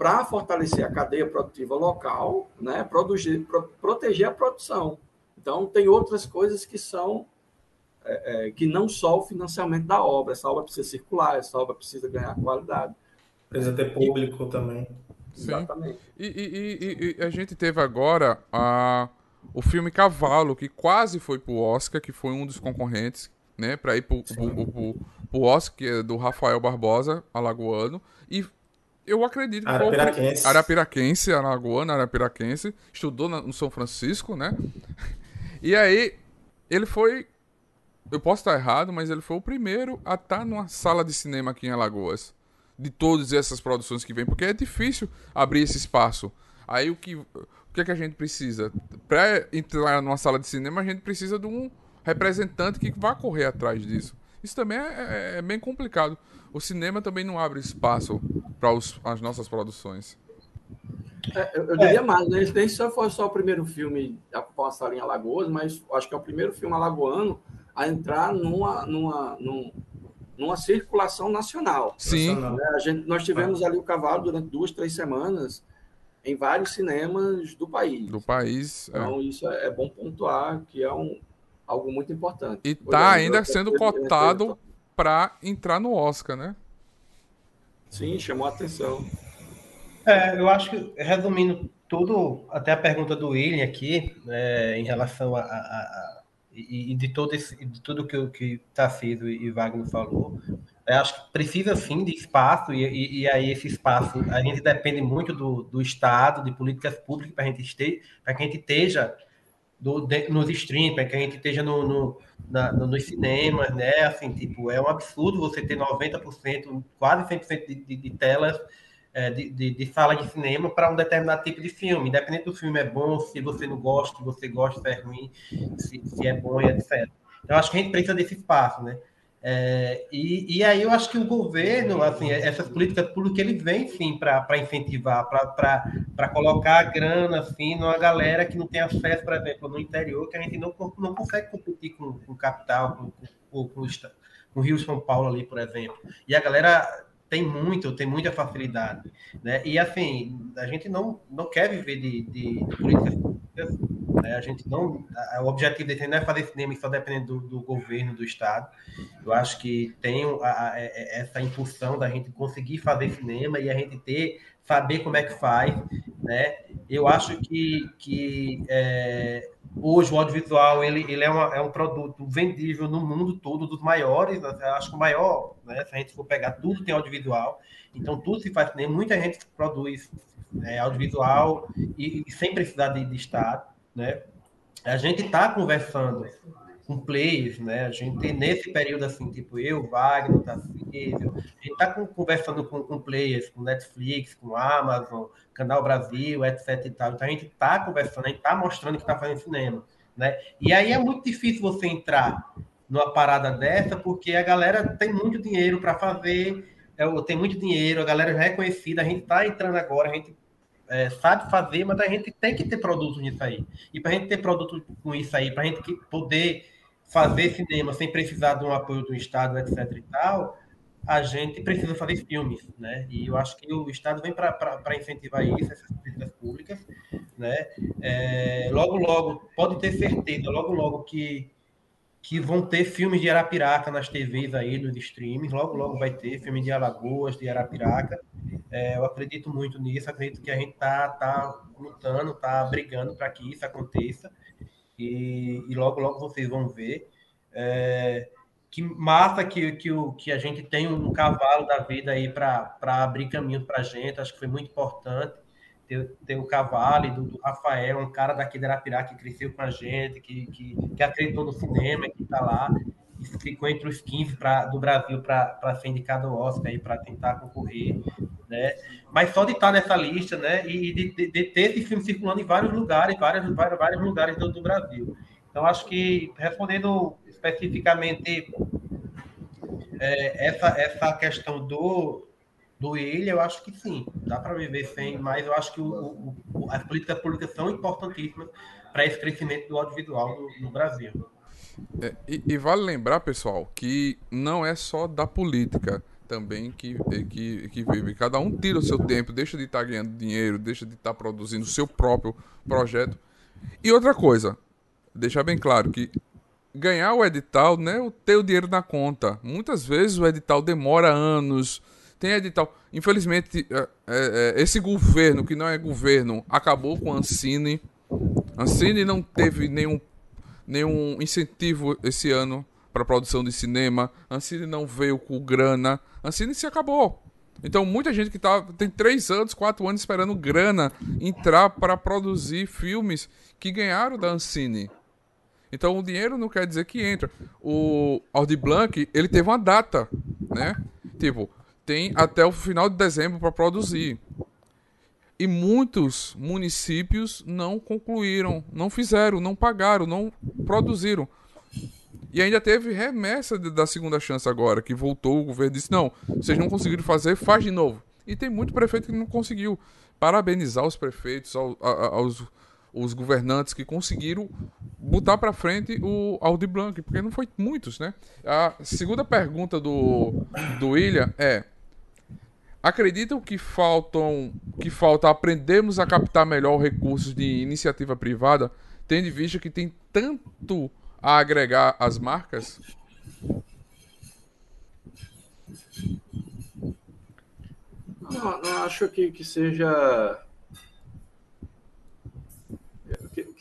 para fortalecer a cadeia produtiva local, né? Produzir, pro, proteger a produção. Então, tem outras coisas que são é, é, que não só o financiamento da obra. Essa obra precisa circular, essa obra precisa ganhar qualidade. Precisa ter público e, também. Sim. Exatamente. E, e, e, a gente teve agora a, o filme Cavalo, que quase foi pro Oscar, que foi um dos concorrentes, né, para ir pro, pro, Oscar, que é do Rafael Barbosa, alagoano. E eu acredito que Arapiraquense. Arapiraquense, alagoano, Arapiraquense, estudou no São Francisco, né? E aí, ele foi. Eu posso estar errado, mas ele foi o primeiro a estar numa sala de cinema aqui em Alagoas de todas essas produções que vêm, porque é difícil abrir esse espaço. Aí o que, o que, é que a gente precisa? Para entrar numa sala de cinema, a gente precisa de um representante que vá correr atrás disso. Isso também é, é, é bem complicado. O cinema também não abre espaço para as nossas produções. É, eu, eu, diria mais, né? Nem se foi só o primeiro filme a passar em Alagoas, mas acho que é o primeiro filme alagoano a entrar numa, numa, num, numa circulação nacional. Sim. Né? A gente, nós tivemos ali o cavalo durante duas, três semanas em vários cinemas do país. Do país. É. Então, é. isso é, bom pontuar, que é um, algo muito importante. E está ainda sendo cotado para entrar no Oscar, né? Sim, chamou a atenção. É, eu acho que, resumindo tudo, até a pergunta do William aqui, é, em relação a, a, a e, e de todo esse, de tudo que que Tarcísio e Wagner falou, eu acho que precisa sim de espaço e, e, e, aí esse espaço a gente depende muito do, do Estado, de políticas públicas para a gente esteja, para que a gente esteja do, de, nos streams, para que a gente esteja no, no, na, no, nos cinemas, né? Assim, tipo, é um absurdo você ter 90%, quase 100% de, de, de telas é, de, de, de, sala de cinema para um determinado tipo de filme. Independente do filme é bom, se você não gosta, se você gosta, se é ruim, se, se é bom e etc. Então, acho que a gente precisa desse espaço, né? É, e, e aí eu acho que o governo, assim, essas políticas públicas, ele vem sim para incentivar, para colocar a grana assim, numa galera que não tem acesso, por exemplo, no interior, que a gente não, não consegue competir com, com capital, com, com, com, com Rio São Paulo ali, por exemplo. E a galera tem muito, tem muita facilidade, né? E assim, a gente não, não quer viver de, de, de políticas públicas, né? A gente não, o objetivo dele não é fazer cinema só dependendo do, do, governo, do estado. Eu acho que tem a, a, essa impulsão da gente conseguir fazer cinema e a gente ter saber como é que faz, né? Eu acho que, que é, hoje o audiovisual ele, ele é, uma, é um produto vendível no mundo todo, dos maiores, eu acho que o maior, né? Se a gente for pegar tudo tem audiovisual, então tudo se faz, nem muita gente produz é, audiovisual e, e, sem precisar de, de Estado, né? A gente está conversando com players, né? A gente nesse período assim, tipo eu, Wagner, Tarcísio, a gente está conversando com, com, players, com Netflix, com Amazon, Canal Brasil, etc e tal. Então a gente está conversando, a gente está mostrando que está fazendo cinema, né? E aí é muito difícil você entrar numa parada dessa, porque a galera tem muito dinheiro para fazer, é, tem muito dinheiro, a galera já é conhecida, a gente está entrando agora, a gente é, sabe fazer, mas a gente tem que ter produto nisso aí. E para a gente ter produto com isso aí, para a gente poder fazer cinema sem precisar de um apoio do Estado, etc. e tal, a gente precisa fazer filmes, né? E eu acho que o Estado vem para incentivar isso, essas políticas públicas, né? É, logo, logo, pode ter certeza, logo, logo que, que vão ter filmes de Arapiraca nas TVs aí, nos streams, logo, logo vai ter filme de Alagoas, de Arapiraca. É, eu acredito muito nisso, acredito que a gente tá, tá lutando, tá brigando para que isso aconteça. E, e logo, logo vocês vão ver. É, que massa que, que, o, que a gente tem um cavalo da vida aí para abrir caminho para a gente, acho que foi muito importante ter, ter o cavalo e do, do, Rafael, um cara daqui da Arapirá que cresceu com a gente, que, que, que acreditou no cinema, que está lá, e ficou entre os 15 pra, do Brasil para ser indicado ao Oscar para tentar concorrer. né? Mas só de estar nessa lista, né? E de, de, de ter esse filme circulando em vários lugares, vários, vários, vários lugares do, do Brasil. Então, acho que, respondendo especificamente é, essa, essa questão do, do Ilha, eu acho que sim, dá para viver sem, mas eu acho que o, o, as políticas públicas são importantíssimas para esse crescimento do audiovisual no, no Brasil. É, e, e, vale lembrar, pessoal, que não é só da política também que, que, que vive. Cada um tira o seu tempo, deixa de estar tá ganhando dinheiro, deixa de estar tá produzindo o seu próprio projeto. E outra coisa, deixar bem claro que ganhar o edital não é o ter o dinheiro na conta. Muitas vezes o edital demora anos. Tem edital. Infelizmente, é, é, é, esse governo, que não é governo, acabou com a Ancine. A Ancine não teve nenhum, nenhum incentivo esse ano para produção de cinema. A Ancine não veio com grana. A Ancine se acabou. Então, muita gente que tá, tem três anos, quatro anos esperando grana entrar para produzir filmes que ganharam da Ancine. Então o dinheiro não quer dizer que entra. O Audi Blanc, ele teve uma data, né? Tipo, tem até o final de dezembro para produzir. E muitos municípios não concluíram, não fizeram, não pagaram, não produziram. E ainda teve remessa da segunda chance agora, que voltou, o governo disse: não, vocês não conseguiram fazer, faz de novo. E tem muito prefeito que não conseguiu. Parabenizar os prefeitos, aos, os governantes que conseguiram botar para frente o Audi Blanc, porque não foi muitos, né? A segunda pergunta do, do William é: acreditam que faltam que falta aprendermos a captar melhor recursos de iniciativa privada, tendo em vista que tem tanto a agregar às marcas? Não, não acho que, que seja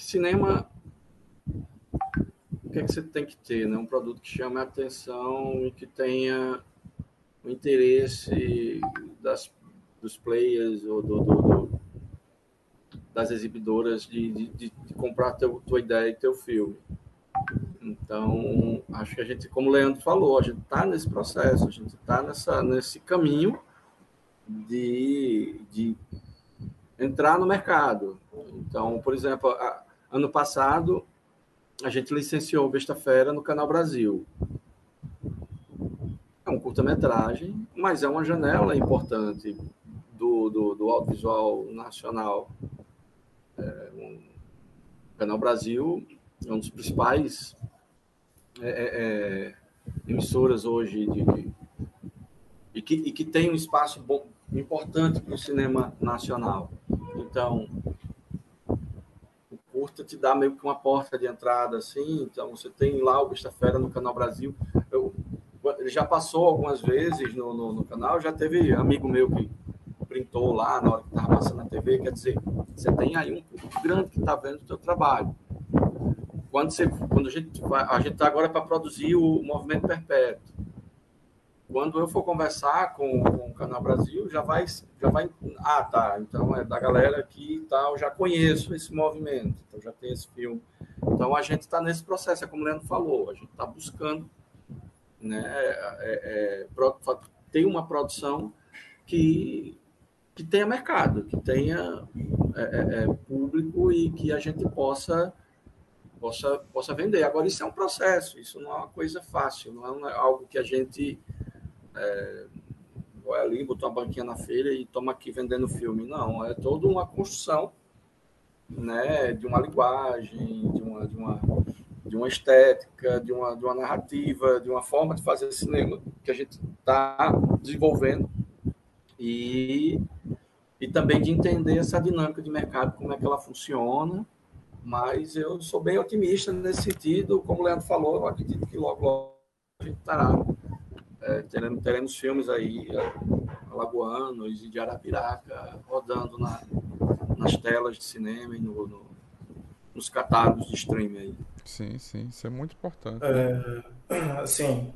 cinema, o que, é que você tem que ter? Né? Um produto que chame a atenção e que tenha o interesse das, dos players ou do, do, do, das exibidoras de, de, de, comprar teu, tua ideia e teu filme. Então, acho que a gente, como o Leandro falou, a gente está nesse processo, a gente está nesse caminho de, de entrar no mercado. Então, por exemplo, a, Ano passado, a gente licenciou Besta Fera no Canal Brasil. Curta-metragem, mas é uma janela importante do, do, do audiovisual nacional. É, um, o Canal Brasil é um dos principais é, é, é emissoras hoje de, de, e, que, e que tem um espaço bom, importante para o cinema nacional. Então, curta te dá meio que uma porta de entrada, assim. Então, você tem lá o Besta Fera no Canal Brasil. Eu, ele já passou algumas vezes no, no, no, canal, já teve amigo meu que printou lá na hora que estava passando na TV. Quer dizer, você tem aí um público grande que está vendo o seu trabalho. Quando, você, quando a gente a gente está agora para produzir o Movimento Perpétuo quando eu for conversar com, com o Canal Brasil, já vai, já vai. Ah, tá. Então é da galera aqui e tal, já conheço esse movimento, então já tem esse filme. Então a gente está nesse processo, é como o Leandro falou, a gente está buscando né, é, é, ter uma produção que, que tenha mercado, que tenha é, é, é, público e que a gente possa, possa, possa vender. Agora, isso é um processo, isso não é uma coisa fácil, não é algo que a gente é, vai ali, botou uma banquinha na feira e toma aqui vendendo filme. Não, é toda uma construção né, de uma linguagem, de uma, de uma, de uma estética, de uma, de uma narrativa, de uma forma de fazer cinema que a gente está desenvolvendo e, e também de entender essa dinâmica de mercado, como é que ela funciona. Mas eu sou bem otimista nesse sentido, como o Leandro falou, eu acredito que logo, logo a gente estará é, teremos, teremos filmes aí, é, alagoanos e de Arapiraca, rodando na, nas telas de cinema e no, no, nos catálogos de streaming aí. Sim, sim, isso é muito importante. É, assim,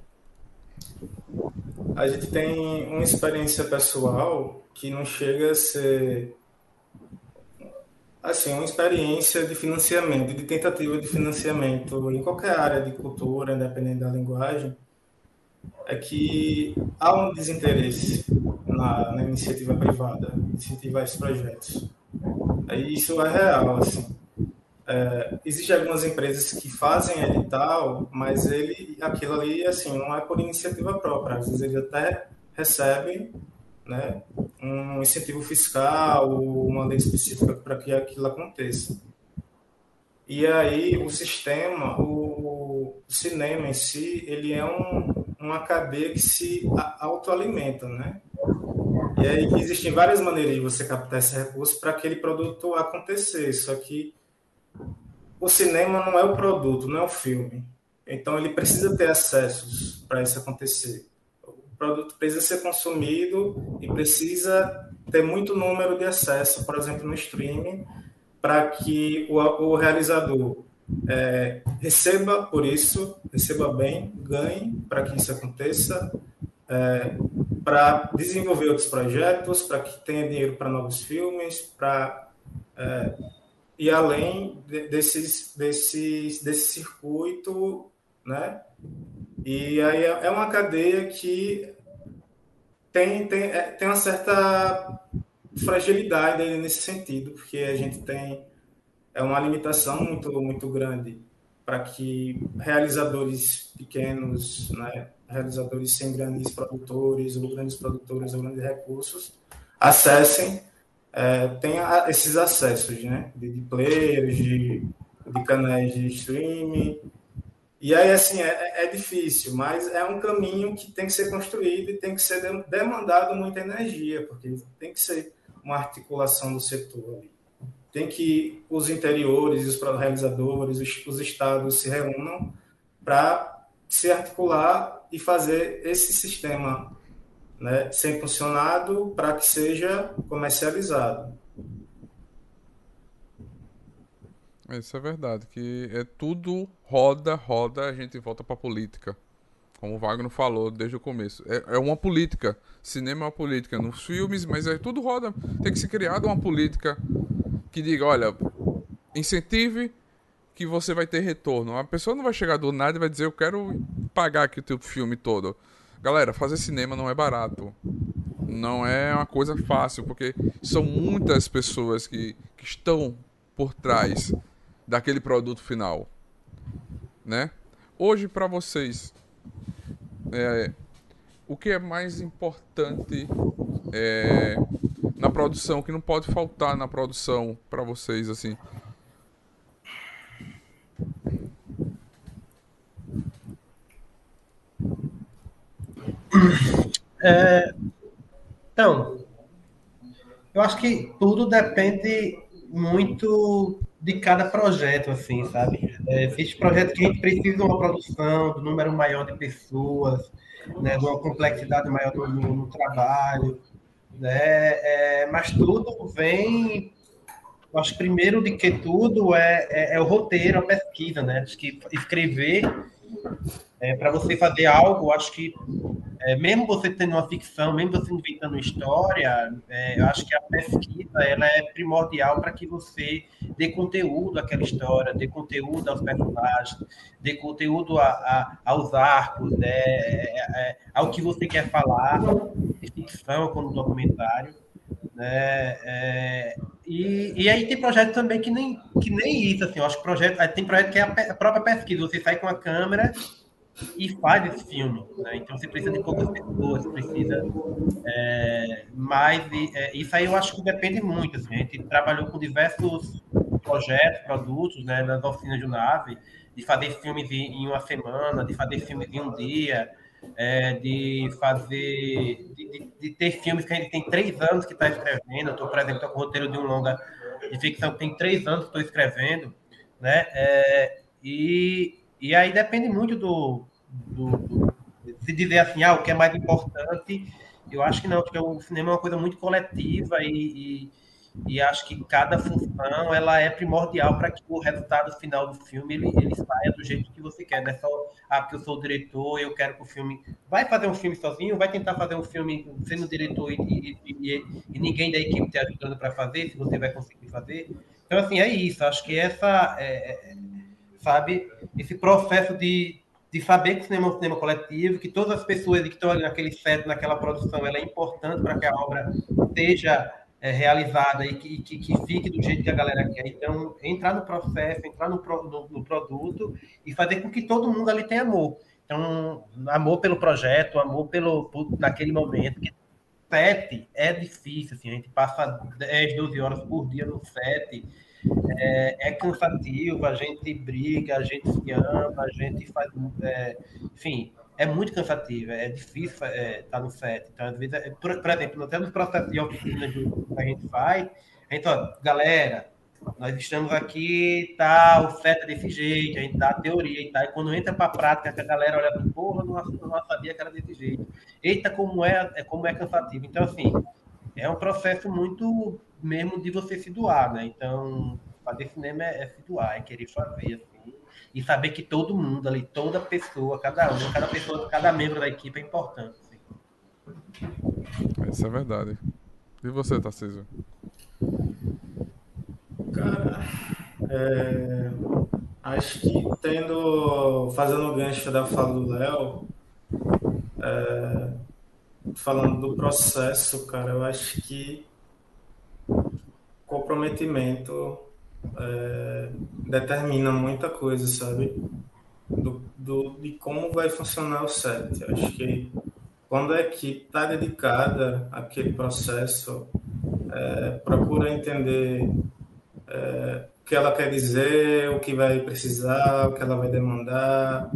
a gente tem uma experiência pessoal que não chega a ser assim, uma experiência de financiamento, de tentativa de financiamento em qualquer área de cultura, independente da linguagem, é que há um desinteresse na, na iniciativa privada, incentivar esses projetos. Isso é real, assim. É, Existem algumas empresas que fazem edital, mas ele, aquilo ali, assim, não é por iniciativa própria. Às vezes eles até recebem né, um incentivo fiscal, uma lei específica para que aquilo aconteça. E aí o sistema, o, o cinema em si, ele é um, uma cadeia que se autoalimenta, né? E aí existem várias maneiras de você captar esse recurso para aquele produto acontecer. Só que o cinema não é o produto, não é o filme. Então ele precisa ter acessos para isso acontecer. O produto precisa ser consumido e precisa ter muito número de acesso, por exemplo, no streaming, para que o, o realizador é, receba por isso, receba bem, ganhe para que isso aconteça, é, para desenvolver outros projetos, para que tenha dinheiro para novos filmes, para é, e além de, desses, desses, desse circuito, né? E aí é, é uma cadeia que tem, tem, é, tem uma certa fragilidade nesse sentido, porque a gente tem é uma limitação muito, muito grande para que realizadores pequenos, né, realizadores sem grandes produtores ou grandes produtores ou grandes recursos acessem, é, tenha esses acessos, né, de, de players, de, de canais de streaming. E aí, assim, é, é difícil, mas é um caminho que tem que ser construído e tem que ser demandado muita energia, porque tem que ser uma articulação do setor. Tem que os interiores, os realizadores, os, os estados se reúnam para se articular e fazer esse sistema né, ser funcionado para que seja comercializado. Isso é verdade, que é tudo roda, roda, a gente volta para política. Como o Wagner falou desde o começo. É, é uma política. Cinema é uma política. Nos filmes, mas é tudo roda. Tem que ser criada uma política que diga, olha, incentive que você vai ter retorno. A pessoa não vai chegar do nada e vai dizer, eu quero pagar aqui o teu filme todo. Galera, fazer cinema não é barato. Não é uma coisa fácil, porque são muitas pessoas que, que estão por trás daquele produto final. Né? Hoje, para vocês, é, o que é mais importante é, na produção, que não pode faltar na produção para vocês, assim? É, então, eu acho que tudo depende muito de cada projeto, assim, sabe? É, existe projeto que a gente precisa de uma produção, de um número maior de pessoas, né, de uma complexidade maior no, no trabalho, né? É, mas tudo vem, acho que primeiro de que tudo é, é, é o roteiro, a pesquisa, né? Acho que escrever é, para você fazer algo, acho que é, mesmo você tendo uma ficção, mesmo você inventando história, é, eu acho que a pesquisa ela é primordial para que você dê conteúdo àquela história, dê conteúdo aos personagens, dê conteúdo a, a, aos arcos, né, é, é, ao que você quer falar, de ficção como documentário. Né, é, e, e aí tem projeto também que nem, que nem isso, assim, eu acho que projeto, tem projeto que é a própria pesquisa, você sai com a câmera e faz esse filme. Né? Então você precisa de poucas pessoas, precisa. É, mas é, isso aí eu acho que depende muito. Assim. A gente trabalhou com diversos projetos, produtos né, nas oficinas de nave, de fazer filmes em uma semana, de fazer filmes em um dia. É, de fazer, de, de, de, ter filmes que a gente tem três anos que está escrevendo. Estou, por exemplo, com o roteiro de um longa de ficção que tem três anos que estou escrevendo, né? É, e, e aí depende muito do, do, do, se dizer assim, ah, o que é mais importante. Eu acho que não, porque o cinema é uma coisa muito coletiva e, e, e acho que cada função ela é primordial para que o resultado final do filme ele, ele saia do jeito que você quer. Não é só, ah, porque eu sou o diretor eu quero que o filme. Vai fazer um filme sozinho, vai tentar fazer um filme sendo diretor e, e, e, e ninguém da equipe te ajudando para fazer, se você vai conseguir fazer. Então, assim, é isso. Acho que essa. É, é sabe? Esse processo de de saber que o cinema é um cinema coletivo, que todas as pessoas que estão ali naquele set, naquela produção, ela é importante para que a obra seja é, realizada e que, que, que, fique do jeito que a galera quer. Então, entrar no processo, entrar no, no, no, produto e fazer com que todo mundo ali tenha amor. Então, amor pelo projeto, amor pelo naquele momento. Que set é difícil, assim, a gente passa 10, 12 horas por dia no set é, é, cansativo, a gente briga, a gente se ama, a gente faz. É, enfim, é muito cansativo, é difícil estar é, tá no set. Então, às vezes, é, por, por, exemplo, nós temos processo de oficina que a gente faz, ó, galera, nós estamos aqui, tá, o set é desse jeito, a gente dá a teoria e. E quando entra para a prática, a galera olha assim, porra, não, não sabia que era desse jeito. Eita, como é, é, como é cansativo. Então, assim, é um processo muito mesmo de você se doar, né? Então, fazer cinema é, é se doar, é querer fazer, assim, e saber que todo mundo ali, toda pessoa, cada um, cada pessoa, cada membro da equipe é importante. Assim. Isso é verdade. E você, Tarcísio? Cara, é, acho que tendo, fazendo o gancho da fala do Léo, é, falando do processo, cara, eu acho que comprometimento é, determina muita coisa, sabe? Do, do, de como vai funcionar o set. Acho que quando a equipe está dedicada àquele processo, é, procura entender é, o que ela quer dizer, o que vai precisar, o que ela vai demandar,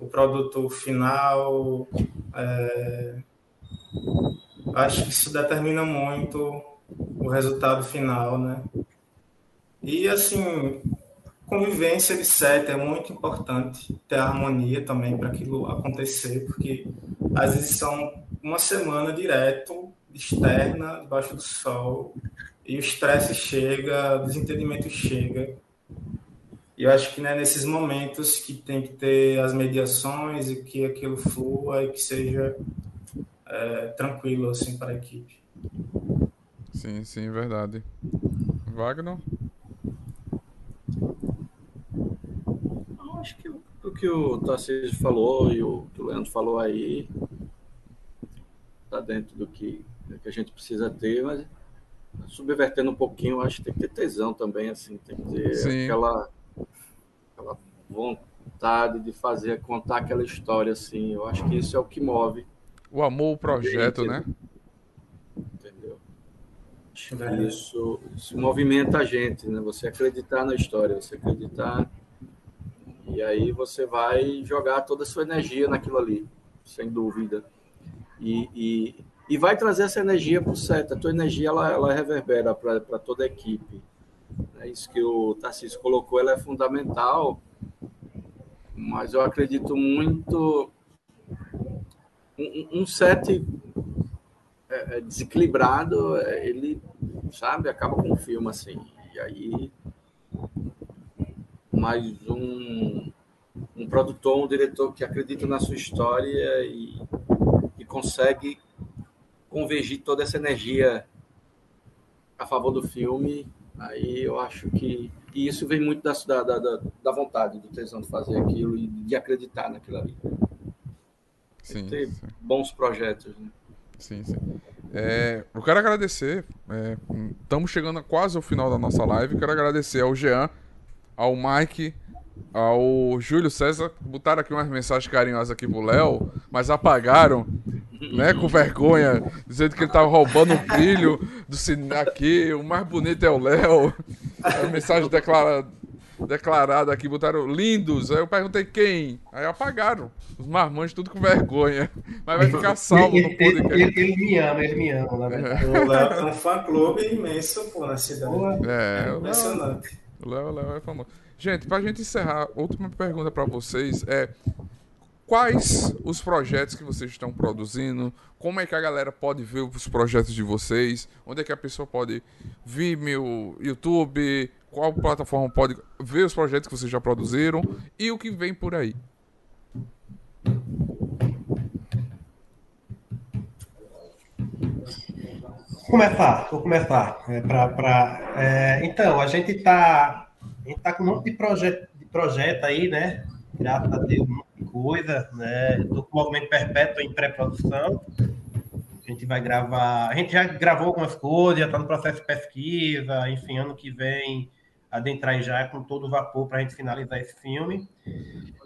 o produto final. É, acho que isso determina muito o resultado final, né? E assim, convivência de set é muito importante, ter harmonia também para aquilo acontecer, porque às vezes são uma semana direto, externa, debaixo do sol, e o estresse chega, o desentendimento chega. E eu acho que né, nesses momentos que tem que ter as mediações e que aquilo flua e que seja é, tranquilo assim para a equipe. Sim, sim, verdade. Wagner? Acho que o que o Tarcísio falou e o que o Leandro falou aí está dentro do que, do que a gente precisa ter, mas subvertendo um pouquinho, acho que tem que ter tesão também, assim, tem que ter aquela, aquela vontade de fazer, contar aquela história, assim. Eu acho que isso é o que move. O amor o projeto, né? Isso, isso movimenta a gente, né? Você acreditar na história, você acreditar. E aí você vai jogar toda a sua energia naquilo ali, sem dúvida. E, e, e vai trazer essa energia para o set. A tua energia ela, ela reverbera para toda a equipe. É isso que o Tarcísio colocou, ela é fundamental. Mas eu acredito muito. Um, um set é, é, desequilibrado, é, ele, sabe, acaba com o filme, assim. E aí, mais um, um produtor, um diretor que acredita na sua história e, e consegue convergir toda essa energia a favor do filme, aí eu acho que e isso vem muito da, da, da, da vontade, do tesão de fazer aquilo e de acreditar naquilo ali. Sim, ter sim. bons projetos. Né? Sim, sim. É, eu quero agradecer. Estamos é, chegando quase ao final da nossa live. Quero agradecer ao Jean, ao Mike, ao Júlio César. Botaram aqui umas mensagens carinhosas aqui pro Léo, mas apagaram, né? Com vergonha, dizendo que ele tava roubando o brilho do cinema aqui. O mais bonito é o Léo. A mensagem declara, declarada aqui, botaram lindos. Aí eu perguntei quem. Aí apagaram. Os marmanjos tudo com vergonha. Mas vai ficar salvo no podcast. Ele, ele, ele me ama, ele me ama, na verdade. É. O Léo tem um fã-clube imenso, pô, na cidade. É, é impressionante. O Léo, Léo é famoso. Gente, pra gente encerrar, última pergunta para vocês é quais os projetos que vocês estão produzindo, como é que a galera pode ver os projetos de vocês, onde é que a pessoa pode vir meu YouTube, qual plataforma pode ver os projetos que vocês já produziram e o que vem por aí. Vou começar, vou começar. É, pra, pra, é, então, a gente está tá com um monte de projeto, de projeto aí, né? Graças a Deus, coisa, né? Estou com o Movimento Perpétuo em pré-produção. A gente vai gravar. A gente já gravou algumas coisas, já está no processo de pesquisa. Enfim, ano que vem adentrar já com todo o vapor para a gente finalizar esse filme.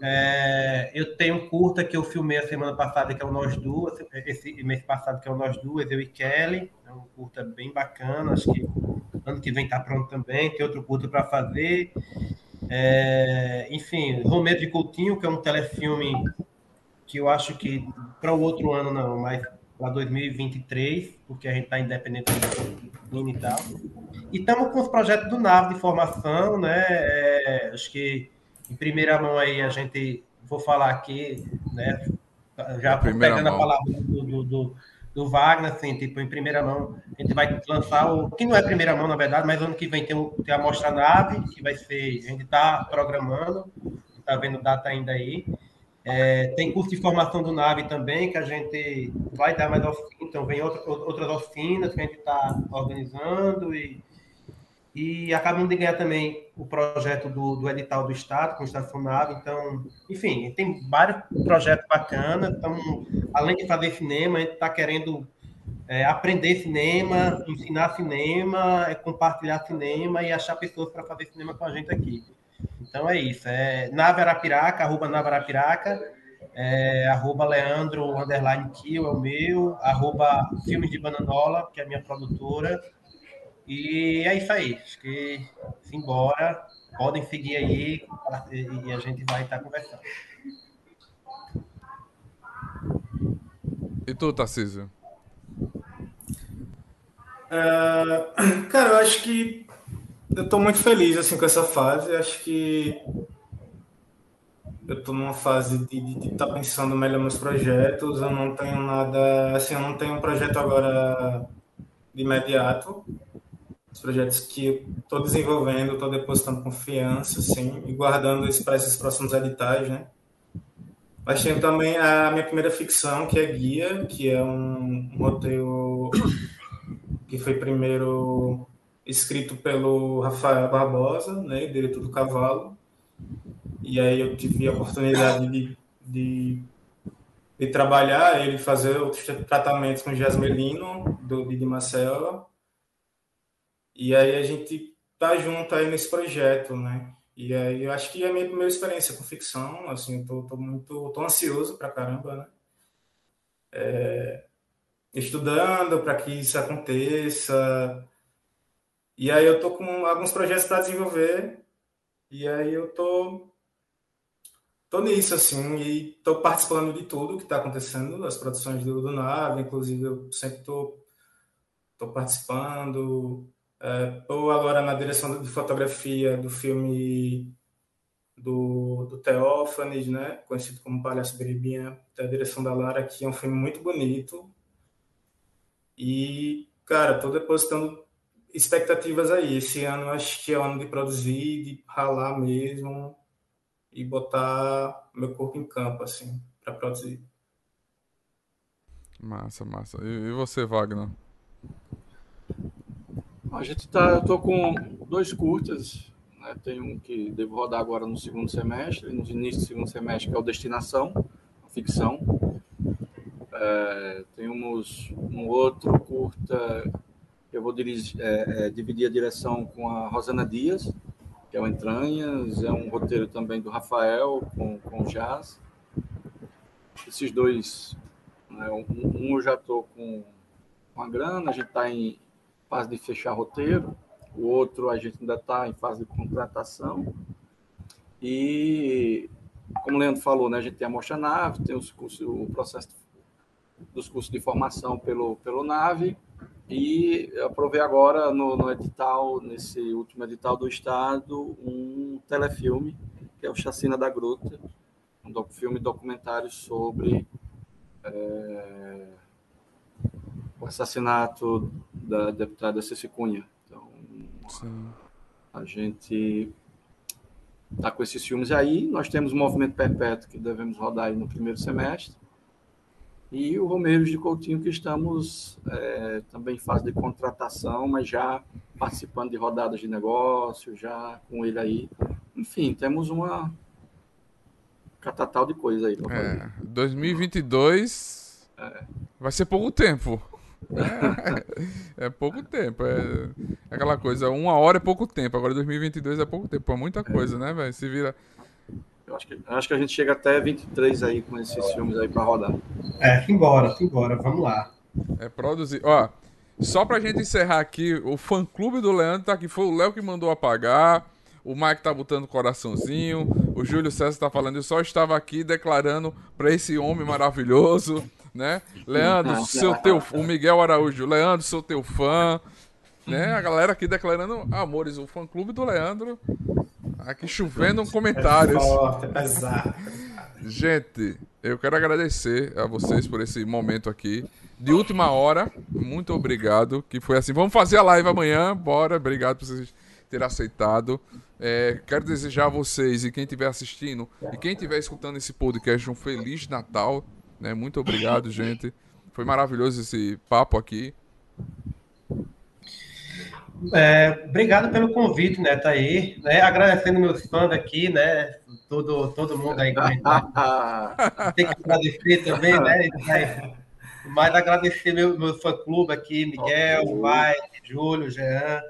É, eu tenho um curta que eu filmei a semana passada, que é o Nós Duas, esse mês passado, que é o Nós Duas, eu e Kelly. É um curta bem bacana, acho que ano que vem está pronto também. Tem outro curta para fazer. É, enfim, Romero de Coutinho, que é um telefilme que eu acho que para o outro ano não, mas para 2023, porque a gente está independente do e tal. E estamos com os projetos do NAV de formação, né? É, acho que em primeira mão aí a gente, vou falar aqui, né? Já pegando mão. a palavra do, do, do, do, Wagner, assim, tipo, em primeira mão, a gente vai lançar o. que não é primeira mão, na verdade, mas ano que vem tem, tem a Mostra Nave, que vai ser. A gente está programando, está vendo data ainda aí. É, tem curso de formação do NAVE também, que a gente vai dar mais oficinas, então vem outra, outras oficinas que a gente está organizando e, e acabamos de ganhar também o projeto do, do edital do Estado, com Estação NAVE, então, enfim, tem vários projetos bacanas, então, além de fazer cinema, a gente está querendo é, aprender cinema, ensinar cinema, é, compartilhar cinema e achar pessoas para fazer cinema com a gente aqui. Então é isso. É Nave Arapiraca, arroba Nave Arapiraca, é, arroba Leandro underline Kill é o meu, arroba Filmes de Bananola, que é a minha produtora. E é isso aí. Acho que simbora. Podem seguir aí e a gente vai estar conversando. E tu, Tarcísio? Uh, cara, eu acho que eu estou muito feliz assim com essa fase. Acho que eu estou numa fase de estar tá pensando melhor nos projetos. Eu não tenho nada, assim, eu não tenho um projeto agora de imediato. Os projetos que estou desenvolvendo, estou depositando confiança, assim, e guardando isso para esses próximos editais, né? Mas tenho também a minha primeira ficção, que é Guia, que é um, um roteiro que foi primeiro escrito pelo Rafael Barbosa, né, diretor do Cavalo. E aí eu tive a oportunidade de, de, de trabalhar ele, fazer outros tratamentos com Jasmelino, do Didi Marcela. E aí a gente tá junto aí nesse projeto, né? E aí eu acho que é a minha primeira experiência com ficção, assim, eu tô, tô muito, tô ansioso pra caramba, né? É, estudando para que isso aconteça, e aí eu tô com alguns projetos para desenvolver e aí eu tô tô nisso assim e tô participando de tudo que está acontecendo das produções do, do Nave, inclusive eu sempre tô tô participando. É, agora na direção de fotografia do filme do, do Teófanes, né? conhecido como Palhaço Beribinha, da direção da Lara, que é um filme muito bonito. E, cara, estou depositando expectativas aí. Esse ano acho que é o ano de produzir, de ralar mesmo e botar meu corpo em campo, assim, para produzir. Massa, massa. E, você, Wagner? A gente tá, eu tô com dois curtas, né? Tem um que devo rodar agora no segundo semestre, no início do segundo semestre, que é o Destinação, ficção. É, temos um outro curta eu vou dirigir, é, é, dividir a direção com a Rosana Dias, que é o Entranhas, é um roteiro também do Rafael com, com o Jazz. Esses dois, né, um, um, eu já estou com, com a grana, a gente está em fase de fechar roteiro, o outro a gente ainda está em fase de contratação. E, como o Leandro falou, né, a gente tem a Mostra Nave, tem os cursos, o processo dos cursos de formação pelo, pelo Nave, e aprovei agora no, no, edital, nesse último edital do Estado, um telefilme, que é o Chacina da Gruta, um filme documentário sobre é, o assassinato da deputada Ceci Cunha. Então, Sim. a gente está com esses filmes aí. Nós temos o Movimento Perpétuo, que devemos rodar aí no primeiro semestre e o Romeiros de Coutinho, que estamos é, também em fase de contratação, mas já participando de rodadas de negócio, já com ele aí. Enfim, temos uma, catatal de coisa aí. É, 2022 vai ser pouco tempo. É, é pouco tempo. É, é aquela coisa, uma hora é pouco tempo. Agora 2022 é pouco tempo. É muita coisa, né, velho? Se vira. Eu acho que, eu acho que a gente chega até 23 aí com esses filmes aí pra rodar. É, simbora, simbora, vamos lá. É produzir. Ó, só pra gente encerrar aqui, o fã clube do Leandro tá aqui. Foi o Léo que mandou apagar. O Mike tá botando coraçãozinho. O Júlio César tá falando. Eu só estava aqui declarando pra esse homem maravilhoso, né? Leandro, seu teu. O Miguel Araújo. Leandro, sou teu fã. Né? A galera aqui declarando amores. O fã clube do Leandro. Aqui chovendo comentários. É pesado. Gente, eu quero agradecer a vocês por esse momento aqui. De última hora, muito obrigado. Que foi assim, vamos fazer a live amanhã, bora. Obrigado por vocês terem aceitado. É, quero desejar a vocês e quem estiver assistindo e quem estiver escutando esse podcast um feliz Natal. Né? Muito obrigado, gente. Foi maravilhoso esse papo aqui. É, obrigado pelo convite, né, tá aí, né, agradecendo meus fãs aqui, né, todo, todo mundo aí comentando. Tem que agradecer também, né, mas, agradecer meu, meu fã-clube aqui, Miguel, Mike, Júlio, Jean,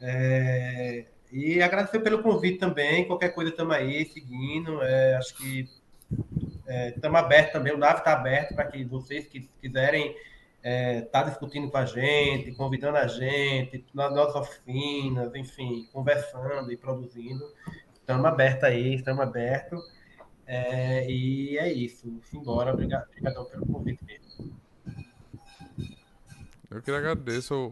é, e agradecer pelo convite também, qualquer coisa estamos aí, seguindo, é, acho que estamos abertos também, o NAV está aberto para que vocês que quiserem está discutindo com a gente, convidando a gente, nas nossas oficinas, enfim, conversando e produzindo. Estamos abertos aí, estamos abertos. É, e é isso. Embora. Obrigado, obrigadão pelo convite mesmo. Eu queria agradecer o,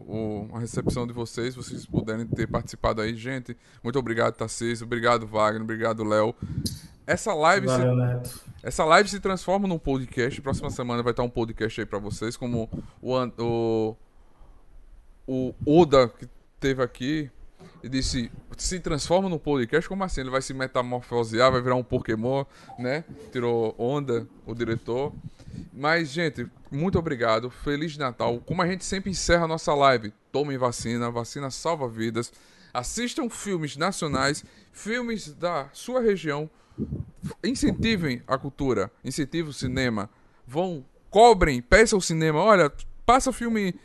o- a recepção de vocês, vocês puderem ter participado aí, gente. Muito obrigado, Tarcísio. Obrigado, Wagner. Obrigado, Léo. Essa live, se, Valeu, Neto. essa live se transforma num podcast. Próxima semana vai estar um podcast aí pra vocês, como o, o, o Oda que teve aqui e disse: se transforma num podcast? Como assim? Ele vai se metamorfosear, vai virar um Pokémon, né? Tirou onda o diretor. Mas, gente, muito obrigado. Feliz Natal. Como a gente sempre encerra a nossa live, tomem vacina, vacina salva vidas. Assistam filmes nacionais, filmes da sua região. Incentivem a cultura, incentivem o cinema. Vão, cobrem, peçam o cinema. Olha, passa filme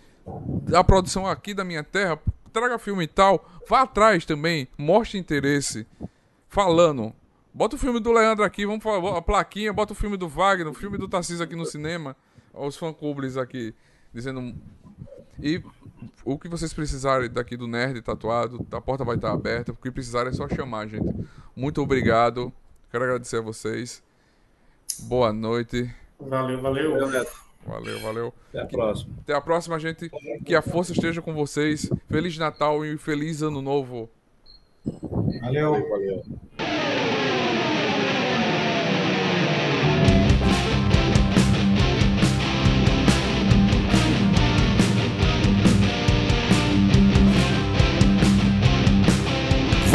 da produção aqui da minha terra, traga filme e tal. Vá atrás também, mostre interesse. Falando. Bota o filme do Leandro aqui, vamos falar, a plaquinha, bota o filme do Wagner, o filme do Tarcísio aqui no cinema. Os fã-clubes aqui dizendo. E o que vocês precisarem daqui do Nerd Tatuado, a porta vai estar aberta. O que precisarem é só chamar, gente. Muito obrigado. Quero agradecer a vocês. Boa noite. Valeu, valeu. Valeu, valeu. Até a próxima. Até a próxima, gente. Que a força esteja com vocês. Feliz Natal e feliz Ano Novo. Valeu. Valeu.